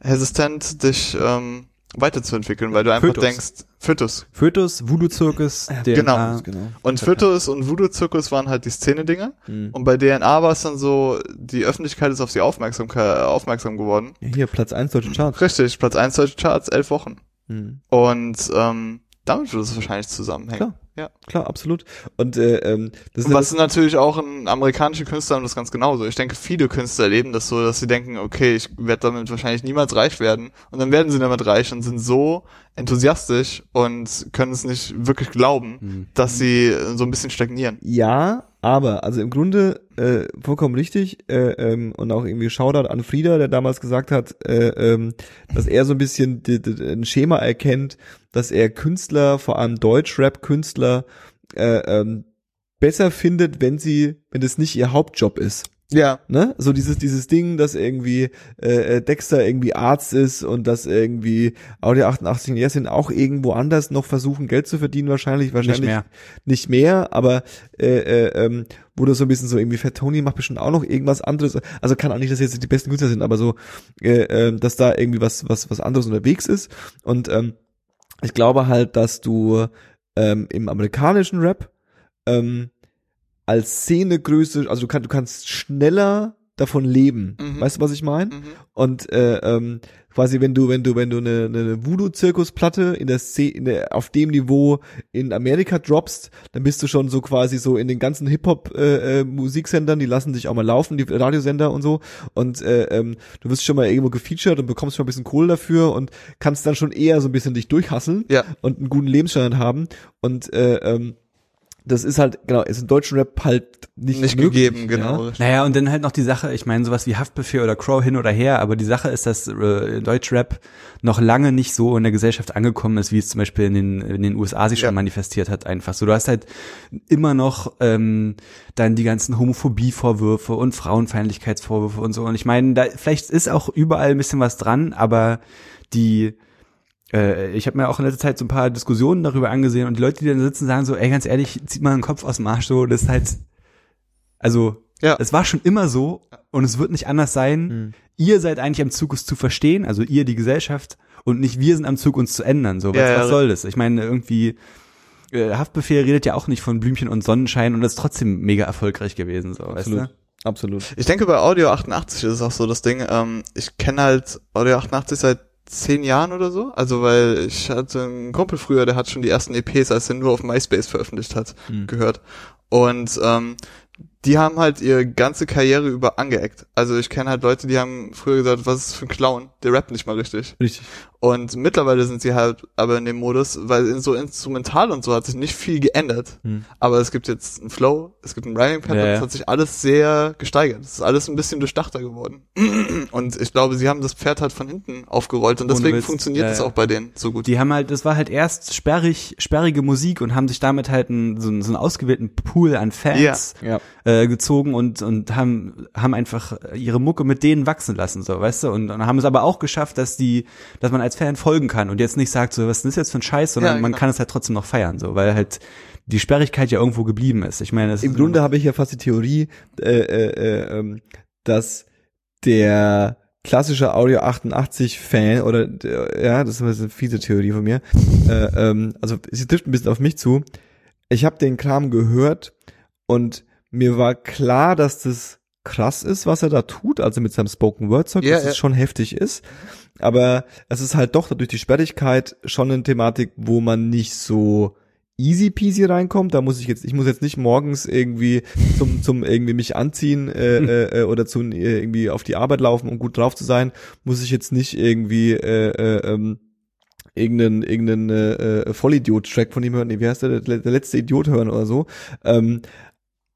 hesitant, dich ähm, weiterzuentwickeln, weil du einfach Fötus. denkst, Fötus. Fötus, Voodoo-Zirkus, DNA. genau. genau. Und Fötus und Voodoo-Zirkus waren halt die Szene-Dinger. Mhm. Und bei DNA war es dann so, die Öffentlichkeit ist auf sie aufmerksam, aufmerksam geworden. Ja, hier, Platz 1 deutsche Charts. Richtig, Platz 1 deutsche Charts, elf Wochen. Mhm. Und ähm, damit wird es wahrscheinlich zusammenhängen. Klar. Ja. Klar, absolut. Und äh, ähm, das ist Und ja was natürlich auch amerikanische Künstler haben das ganz genauso. Ich denke, viele Künstler erleben das so, dass sie denken, okay, ich werde damit wahrscheinlich niemals reich werden. Und dann werden sie damit reich und sind so enthusiastisch und können es nicht wirklich glauben, Mhm. dass sie so ein bisschen stagnieren. Ja, aber, also im Grunde äh, vollkommen richtig äh, ähm, und auch irgendwie Shoutout an Frieda, der damals gesagt hat, äh, ähm, dass er so ein bisschen ein Schema erkennt, dass er Künstler, vor allem Deutsch-Rap-Künstler, äh, ähm, besser findet, wenn sie, wenn das nicht ihr Hauptjob ist. Ja. Ne? So dieses, dieses Ding, dass irgendwie äh, äh, Dexter irgendwie Arzt ist und dass irgendwie Audi 88 und Jessin auch irgendwo anders noch versuchen, Geld zu verdienen, wahrscheinlich, wahrscheinlich Nicht mehr. nicht mehr, aber äh, äh, ähm, wo das so ein bisschen so irgendwie Fat Tony macht bestimmt auch noch irgendwas anderes. Also kann auch nicht, dass jetzt die besten Künstler sind, aber so, äh, äh, dass da irgendwie was was was anderes unterwegs ist. Und ähm, ich glaube halt, dass du ähm, im amerikanischen Rap ähm, als Szenegröße, also du kannst du kannst schneller davon leben. Mhm. Weißt du, was ich meine? Mhm. Und äh, ähm, quasi wenn du wenn du wenn du eine, eine Voodoo-Zirkusplatte in der Szene in der, auf dem Niveau in Amerika droppst, dann bist du schon so quasi so in den ganzen Hip-Hop äh, äh, die lassen dich auch mal laufen, die Radiosender und so. Und äh, ähm, du wirst schon mal irgendwo gefeatured und bekommst schon ein bisschen Kohle dafür und kannst dann schon eher so ein bisschen dich durchhasseln Ja. und einen guten Lebensstandard haben. Und äh, ähm, das ist halt, genau, ist im deutschen Rap halt nicht, Nicht möglich, gegeben, genau. Ja? Naja, und dann halt noch die Sache, ich meine, sowas wie Haftbefehl oder Crow hin oder her, aber die Sache ist, dass äh, Deutschrap noch lange nicht so in der Gesellschaft angekommen ist, wie es zum Beispiel in den, in den USA sich schon Ja. manifestiert hat, einfach so. Du hast halt immer noch ähm, dann die ganzen Homophobie-Vorwürfe und Frauenfeindlichkeitsvorwürfe und so. Und ich meine, da vielleicht ist auch überall ein bisschen was dran, aber die äh, ich habe mir auch in letzter Zeit so ein paar Diskussionen darüber angesehen und die Leute, die dann sitzen, sagen so, ey, ganz ehrlich, zieht mal den Kopf aus dem Arsch so, das ist halt, also, Ja. es war schon immer so und es wird nicht anders sein. Mhm. Ihr seid eigentlich am Zug, es zu verstehen, also ihr, die Gesellschaft, und nicht wir sind am Zug, uns zu ändern. So, was, Ja, ja, was soll das? Ich meine, irgendwie, äh, Haftbefehl redet ja auch nicht von Blümchen und Sonnenschein und ist trotzdem mega erfolgreich gewesen, so, weißt Absolut. du? Absolut. Ich denke, bei Audio 88 ist es auch so das Ding, ähm, ich kenne halt Audio 88 seit zehn Jahren oder so. Also weil ich hatte einen Kumpel früher, der hat schon die ersten EPs, als er nur auf MySpace veröffentlicht hat, Mhm. gehört. Und ähm, die haben halt ihre ganze Karriere über angeeckt. Also ich kenne halt Leute, die haben früher gesagt, was ist für ein Clown, der rappt nicht mal richtig. Richtig. Und mittlerweile sind sie halt aber in dem Modus, weil in so instrumental und so hat sich nicht viel geändert. Hm. Aber es gibt jetzt einen Flow, es gibt einen Rhyming Pattern, Ja, ja. es hat sich alles sehr gesteigert. Es ist alles ein bisschen durchdachter geworden. Und ich glaube, sie haben das Pferd halt von hinten aufgerollt und deswegen Witz. funktioniert Ja, es ja. auch bei denen so gut. Die haben halt, das war halt erst sperrig, sperrige Musik und haben sich damit halt einen, so, einen, so einen ausgewählten Pool an Fans Ja. äh, gezogen und und haben haben einfach ihre Mucke mit denen wachsen lassen, so weißt du, und, und haben es aber auch geschafft, dass die, dass man als Fan folgen kann und jetzt nicht sagt, so was ist das jetzt für ein Scheiß, sondern Ja, man genau. kann es halt trotzdem noch feiern, so weil halt die Sperrigkeit ja irgendwo geblieben ist. Ich meine, Im ist Grunde habe ich ja fast die Theorie, äh, äh, äh, ähm, dass der klassische Audio 88 Fan oder der, ja, das ist eine fiese Theorie von mir. Äh, ähm, also sie trifft ein bisschen auf mich zu. Ich habe den Kram gehört und mir war klar, dass das krass ist, was er da tut, also mit seinem Spoken Word Zeug, Ja, dass ja. es schon heftig ist. Aber es ist halt doch durch die Sperrigkeit schon eine Thematik, wo man nicht so easy peasy reinkommt. Da muss ich jetzt, ich muss jetzt nicht morgens irgendwie zum, zum irgendwie mich anziehen äh, äh, äh, oder zu äh, irgendwie auf die Arbeit laufen, um gut drauf zu sein, muss ich jetzt nicht irgendwie äh, äh, ähm, irgendeinen irgendeinen äh, äh, Vollidiot-Track von ihm hören, nee, wie heißt der, der, der letzte Idiot hören oder so. Ähm,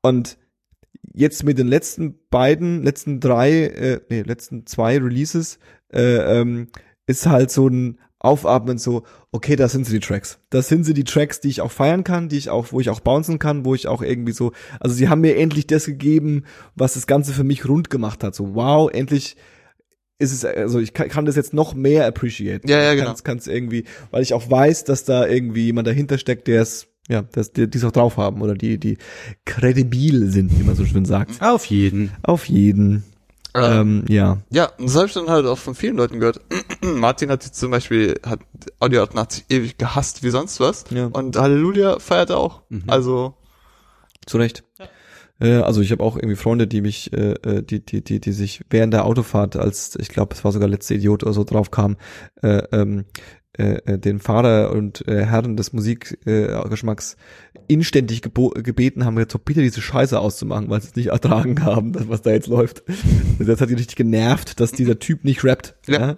und jetzt mit den letzten beiden, letzten drei, äh, nee, letzten zwei Releases, äh, ähm, ist halt so ein Aufatmen so, okay, das sind sie die Tracks. Das sind sie die Tracks, die ich auch feiern kann, die ich auch, wo ich auch bouncen kann, wo ich auch irgendwie so, also sie haben mir endlich das gegeben, was das Ganze für mich rund gemacht hat. So, wow, endlich ist es, also ich kann, kann das jetzt noch mehr appreciate. Ja, ja, genau. kann's, kann's irgendwie, weil ich auch weiß, dass da irgendwie jemand dahinter steckt, der es, ja, dass die es auch drauf haben oder die, die kredibil sind, wie man so schön sagt. auf jeden. Auf jeden. Ähm, ja. Ja, und das habe ich dann halt auch von vielen Leuten gehört. Martin hat jetzt zum Beispiel, hat Audio 88 ewig gehasst wie sonst was. Ja. Und Halleluja feiert er auch. Mhm. Also, Zu Recht. Äh, also ich habe auch irgendwie Freunde, die mich, äh, äh, die, die, die, die sich während der Autofahrt, als ich glaube, es war sogar letzte Idiot oder so drauf kam, äh, ähm, äh, äh, den Fahrer und äh, Herren des Musikgeschmacks äh, inständig gebeten haben, jetzt doch bitte diese Scheiße auszumachen, weil sie es nicht ertragen haben, das, was da jetzt läuft. Das hat die richtig genervt, dass dieser Typ nicht rappt. Ja. Ja.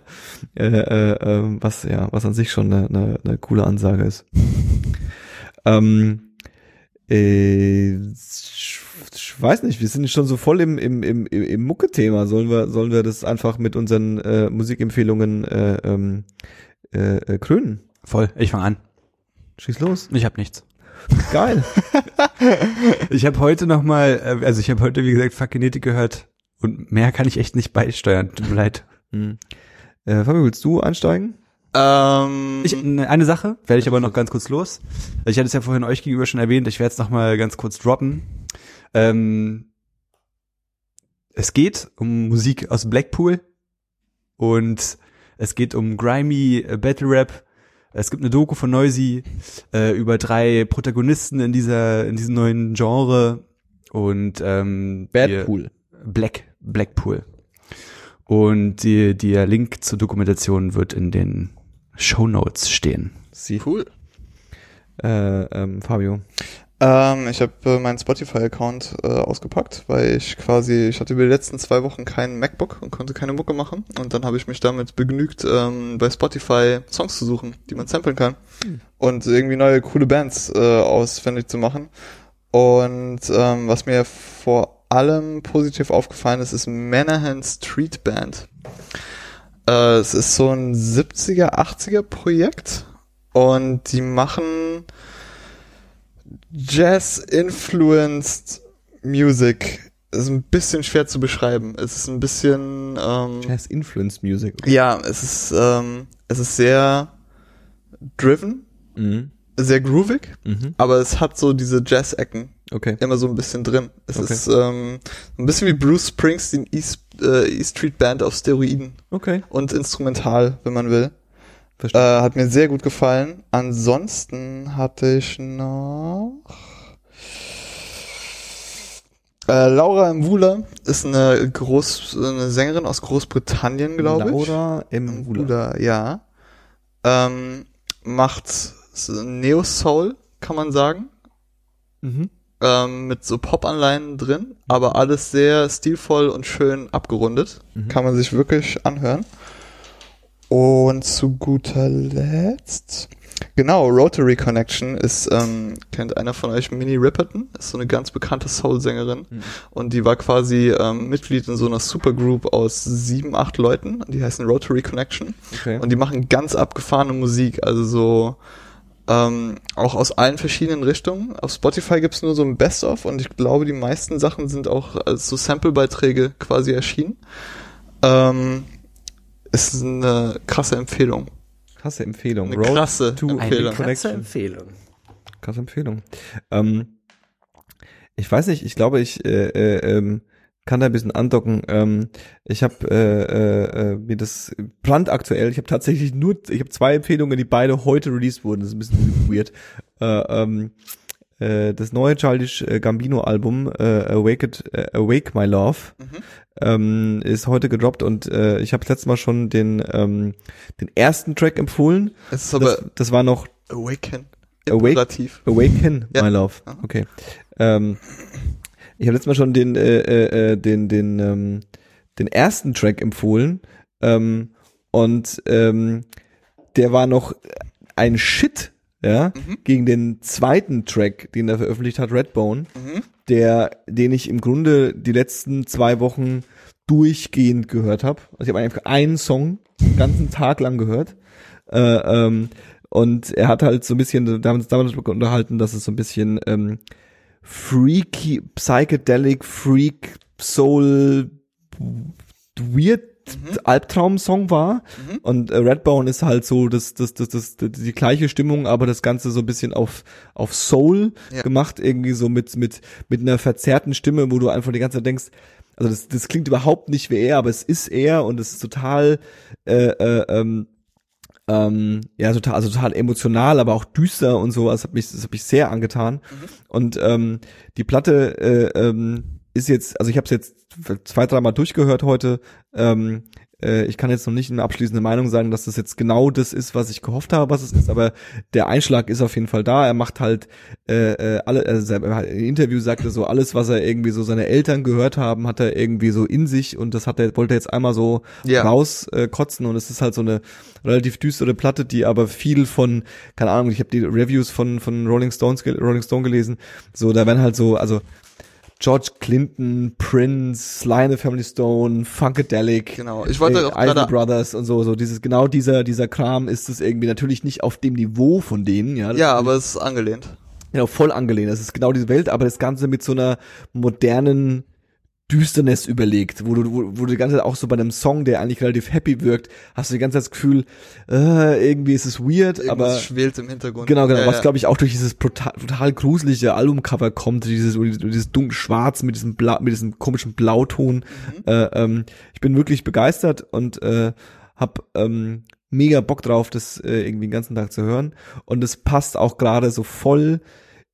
Äh, äh, äh, was ja, was an sich schon eine, eine, eine coole Ansage ist. ähm, äh, ich, weiß nicht, wir sind schon so voll im, im, im, im im Mucke-Thema. Sollen wir, sollen wir das einfach mit unseren äh, Musikempfehlungen äh, ähm, äh, äh, krönen? Voll. Ich fange an. Schieß los. Ich habe nichts. Geil. Ich habe heute noch mal, äh, also ich habe heute wie gesagt Fakinetik gehört und mehr kann ich echt nicht beisteuern. Tut mir leid. hm. äh, Fabio, willst du einsteigen? ähm, Ich, ne, eine Sache werde ich aber noch ganz kurz los. Ich hatte es ja vorhin euch gegenüber schon erwähnt. Ich werde es noch mal ganz kurz droppen. Ähm, es geht um Musik aus Blackpool und es geht um grimy äh, Battle Rap. Es gibt eine Doku von Noisy äh, über drei Protagonisten in dieser in diesem neuen Genre und ähm, die- Black Blackpool. Und die, der Link zur Dokumentation wird in den Show Notes stehen. Sie. cool. Äh, ähm, Fabio. Ähm, ich habe äh, meinen Spotify-Account äh, ausgepackt, weil ich quasi, ich hatte über die letzten zwei Wochen keinen MacBook und konnte keine Mucke machen. Und dann habe ich mich damit begnügt, ähm, bei Spotify Songs zu suchen, die man samplen kann. Und irgendwie neue coole Bands äh, ausfindig zu machen. Und ähm, was mir vor allem positiv aufgefallen ist, ist Manahan Street Band. Äh, es ist so ein 70er, 80er Projekt. Und die machen Jazz-influenced Music. Ist ein bisschen schwer zu beschreiben. Es ist ein bisschen, ähm, Jazz Influence Music. ja, es ist, ähm, es ist sehr driven, Mhm. sehr groovig, Mhm. aber es hat so diese Jazz-Ecken Okay. immer so ein bisschen drin. Es Okay. ist ähm, ein bisschen wie Bruce Springsteen East, äh, East Street Band auf Steroiden Okay. und instrumental, wenn man will. Äh, hat mir sehr gut gefallen. Ansonsten hatte ich noch äh, Laura Mwula ist eine Groß eine Sängerin aus Großbritannien, glaube ich. Laura M. Wula. Ja. Ähm, macht Neo Soul, kann man sagen. Mhm. ähm, mit so Pop-Anleihen drin, aber alles sehr stilvoll und schön abgerundet. Kann man sich wirklich anhören. Und zu guter Letzt, genau, Rotary Connection ist, ähm, kennt einer von euch Minnie Riperton? Ist so eine ganz bekannte Soul-Sängerin. Und die war quasi ähm, Mitglied in so einer Supergroup aus sieben, acht Leuten. Die heißen Rotary Connection. Okay. Und die machen ganz abgefahrene Musik, also so ähm, auch aus allen verschiedenen Richtungen. Auf Spotify gibt's nur so ein Best-of und ich glaube, die meisten Sachen sind auch als so Sample-Beiträge quasi erschienen. Ähm, ist eine krasse Empfehlung. Krasse Empfehlung. Eine krasse to Empfehlung. Eine krasse. Empfehlung. Krasse Empfehlung. Ähm, ich weiß nicht, ich glaube, ich äh, äh, ähm, kann da ein bisschen andocken. Ähm, ich habe äh, äh, äh, mir das brandaktuell, ich habe tatsächlich nur, ich habe zwei Empfehlungen, die beide heute released wurden. Das ist ein bisschen weird. Äh, ähm, äh, das neue Childish äh, Gambino Album äh, Awake, äh, Awake My Love ähm, ist heute gedroppt und äh, ich habe letztes Mal schon den ähm, den ersten Track empfohlen. Es ist aber Das, das war noch Awaken. Awake? Imperativ. Awaken, Ja. my love. Okay. Ähm, ich habe letztes Mal schon den, äh, äh, äh, den, den, ähm, den ersten Track empfohlen. Ähm, und ähm, der war noch ein Shit, ja, gegen den zweiten Track, den er veröffentlicht hat, Redbone, Mhm. der, den ich im Grunde die letzten zwei Wochen durchgehend gehört habe. Also ich habe einfach einen Song den ganzen Tag lang gehört. Äh, ähm, und er hat halt so ein bisschen, da haben wir uns damals darüber unterhalten, dass es so ein bisschen ähm, freaky, psychedelic, freak, soul, weird Albtraum-Song war. Und äh, Redbone ist halt so das, das, das, das, die gleiche Stimmung, aber das Ganze so ein bisschen auf, auf Soul Ja. gemacht, irgendwie so mit, mit, mit einer verzerrten Stimme, wo du einfach die ganze Zeit denkst, also das, das klingt überhaupt nicht wie er, aber es ist er und es ist total, äh, äh, ähm, ähm, ja, total, also total emotional, aber auch düster und so. Das hat mich, das hat mich sehr angetan. Und ähm, die Platte äh, ähm, ist jetzt, also ich habe es jetzt zwei, dreimal durchgehört heute. Ähm, äh, ich kann jetzt noch nicht eine abschließende Meinung sagen, dass das jetzt genau das ist, was ich gehofft habe, was es ist, aber der Einschlag ist auf jeden Fall da. Er macht halt äh, äh, alle, also er hat im Interview sagte so, alles, was er irgendwie so seine Eltern gehört haben, hat er irgendwie so in sich und das hat er, wollte er jetzt einmal so Ja. rauskotzen äh, kotzen und es ist halt so eine relativ düstere Platte, die aber viel von, keine Ahnung, ich habe die Reviews von von Rolling Stones Rolling Stone gelesen, so da werden halt so, also George Clinton, Prince, and the Family Stone, Funkadelic, Genau. Ich wollte auch Brothers und so, so dieses genau dieser dieser Kram ist es irgendwie natürlich nicht auf dem Niveau von denen, ja, Ja, aber es ist angelehnt. genau voll angelehnt. Das ist genau diese Welt, aber das Ganze mit so einer modernen Düsternis überlegt, wo du, wo, wo du die ganze Zeit auch so bei einem Song, der eigentlich relativ happy wirkt, hast du die ganze Zeit das Gefühl, äh, irgendwie ist es weird, Irgendwas aber schwelt im Hintergrund. Genau, genau, Ja, was ja. glaube ich auch durch dieses total, total gruselige Albumcover kommt, dieses, dieses dunkle Schwarz mit diesem Blau, mit diesem komischen Blauton. Äh, ähm, ich bin wirklich begeistert und äh, hab ähm, mega Bock drauf, das äh, irgendwie den ganzen Tag zu hören. Und es passt auch gerade so voll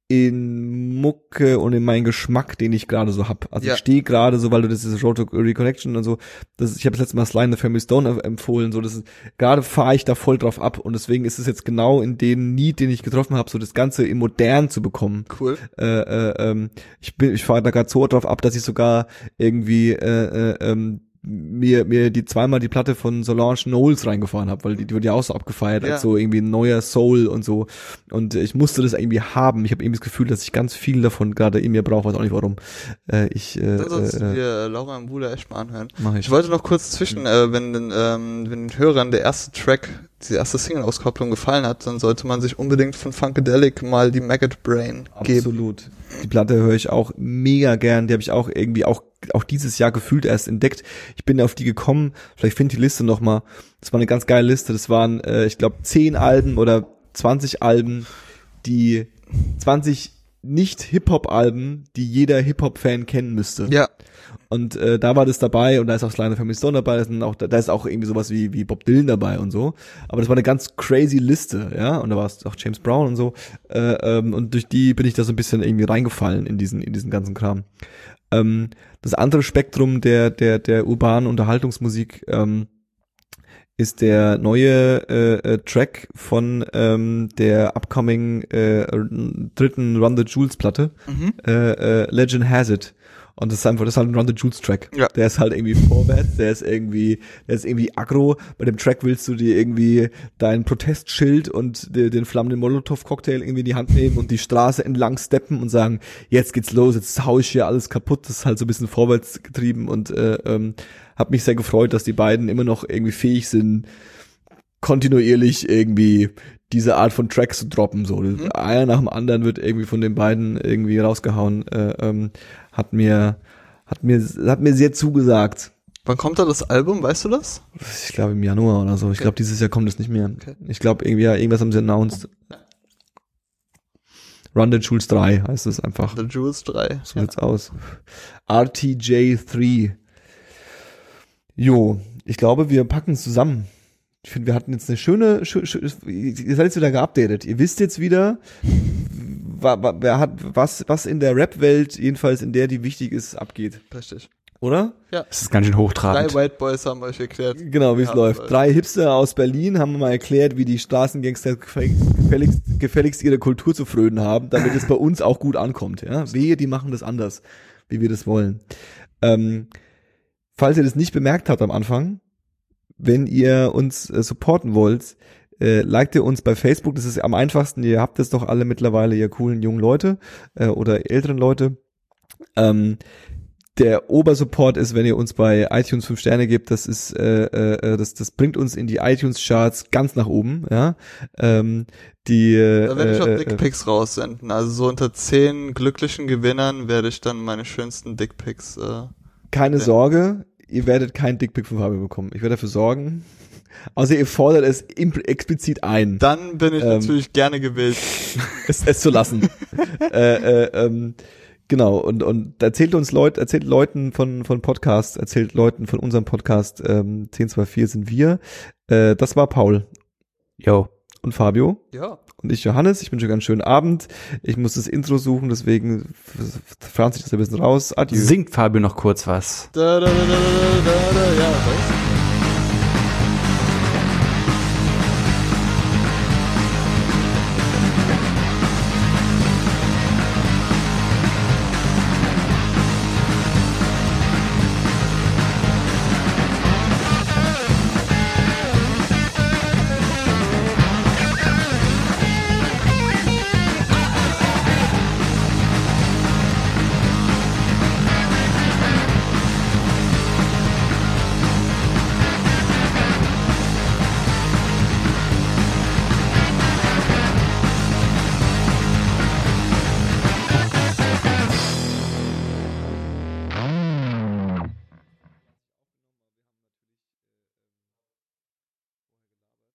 in Mucke und in meinen Geschmack, den ich gerade so hab. Also Ja. ich stehe gerade so, weil du das ist Road to Reconnection und so, das ist, ich habe das letzte Mal and the Family Stone empfohlen, so das ist gerade fahre ich da voll drauf ab und deswegen ist es jetzt genau in den Need, den ich getroffen habe, so das Ganze in modern zu bekommen. Cool. Äh, äh, ähm, ich bin, ich fahre da gerade so drauf ab, dass ich sogar irgendwie äh, äh, ähm, mir mir die zweimal die Platte von Solange Knowles reingefahren habe, weil die, die wird ja auch so abgefeiert Ja. als so irgendwie ein neuer Soul und so und ich musste das irgendwie haben. Ich habe irgendwie das Gefühl, dass ich ganz viel davon gerade in mir brauche, weiß auch nicht warum. Äh, ich äh, Dann sollst du äh, dir äh, Laura im Bruder echt mal anhören. mach ich. Ich wollte noch kurz zwischen, äh, wenn, den, ähm, wenn den Hörern der erste Track, diese erste Single-Auskopplung gefallen hat, dann sollte man sich unbedingt von Funkadelic mal die Maggot Brain geben. Absolut. Die Platte höre ich auch mega gern. Die habe ich auch irgendwie auch auch dieses Jahr gefühlt erst entdeckt. Ich bin auf die gekommen. Vielleicht finde die Liste noch mal. Das war eine ganz geile Liste. Das waren, äh, ich glaube, zehn Alben oder 20 Alben, die 20 nicht Hip-Hop-Alben, die jeder Hip-Hop-Fan kennen müsste. Ja, Und äh, da war das dabei und da ist auch the Family Stone dabei, da, sind auch, da ist auch irgendwie sowas wie, wie Bob Dylan dabei und so. Aber das war eine ganz crazy Liste, ja. Und da war es auch James Brown und so. Äh, ähm, und durch die bin ich da so ein bisschen irgendwie reingefallen in diesen, in diesen ganzen Kram. Ähm, das andere Spektrum der, der, der urbanen Unterhaltungsmusik ähm, ist der neue äh, äh, Track von ähm, der upcoming äh, dritten Run the Jewels Platte, Mhm. äh, äh, Legend Has It. Und das ist einfach, das ist halt ein Run the Jewels Track. Ja. Der ist halt irgendwie vorwärts, der ist irgendwie, der ist irgendwie aggro. Bei dem Track willst du dir irgendwie dein Protestschild und de- den flammenden Molotow-Cocktail irgendwie in die Hand nehmen und die Straße entlang steppen und sagen, jetzt geht's los, jetzt hau ich hier alles kaputt. Das ist halt so ein bisschen vorwärts getrieben und äh, ähm, hab mich sehr gefreut, dass die beiden immer noch irgendwie fähig sind, kontinuierlich irgendwie diese Art von Tracks zu droppen. So, einer nach dem anderen wird irgendwie von den beiden irgendwie rausgehauen. Äh, ähm, hat mir, hat mir, hat mir sehr zugesagt. Wann kommt da das Album, weißt du das? Ich glaube im Januar oder so. Ich glaube dieses Jahr kommt es nicht mehr. Ich glaube irgendwie ja, irgendwas haben sie announced. Run the Jules 3 heißt es einfach. The Jewels 3. So sieht's aus. RTJ3. Jo, ich glaube, wir packen es zusammen. Ich finde, wir hatten jetzt eine schöne, schö, schö, ihr seid jetzt wieder geupdatet. Ihr wisst jetzt wieder, wa, wa, wer hat, was, was in der Rap-Welt, jedenfalls in der, die wichtig ist, abgeht. Richtig. Oder? Das ist ganz schön Drei hochtrabend. White Boys haben euch erklärt. Genau, wie es Ja, läuft. weil- Drei Hipster aus Berlin haben mal erklärt, wie die Straßengangster gefälligst, gefälligst ihre Kultur zu frönen haben, damit es bei uns auch gut ankommt. Ja? Wehe, die machen das anders, wie wir das wollen. Ähm, falls ihr das nicht bemerkt habt am Anfang, wenn ihr uns äh, supporten wollt, äh, liked ihr uns bei Facebook, das ist am einfachsten, ihr habt es doch alle mittlerweile, ihr coolen jungen Leute äh, oder älteren Leute. Ähm, der Obersupport ist, wenn ihr uns bei iTunes fünf Sterne gebt, das ist, äh, äh, das, das bringt uns in die iTunes-Charts ganz nach oben, ja. Ähm, die, äh, Da werde ich auch äh, Dickpics raussenden. Also so unter zehn glücklichen Gewinnern werde ich dann meine schönsten Dickpics. Äh, keine Ja. Sorge, ihr werdet kein Dickpick von Fabio bekommen. Ich werde dafür sorgen. Außer ihr fordert es explizit ein, dann bin ich Ähm. natürlich gerne gewillt. es, es zu lassen. äh, äh, ähm, genau, und, und erzählt uns Leute, erzählt Leuten von, von Podcasts, erzählt Leuten von unserem Podcast, ähm, 1024 sind wir. Äh, das war Paul Yo. und Fabio. Ja. Und ich Johannes. Ich wünsche einen ganz schönen Abend. Ich muss das Intro suchen, deswegen franz ich das ein bisschen raus. Adieu. Singt Fabio noch kurz was? Da, da, da, da, da, da, da, ja, was?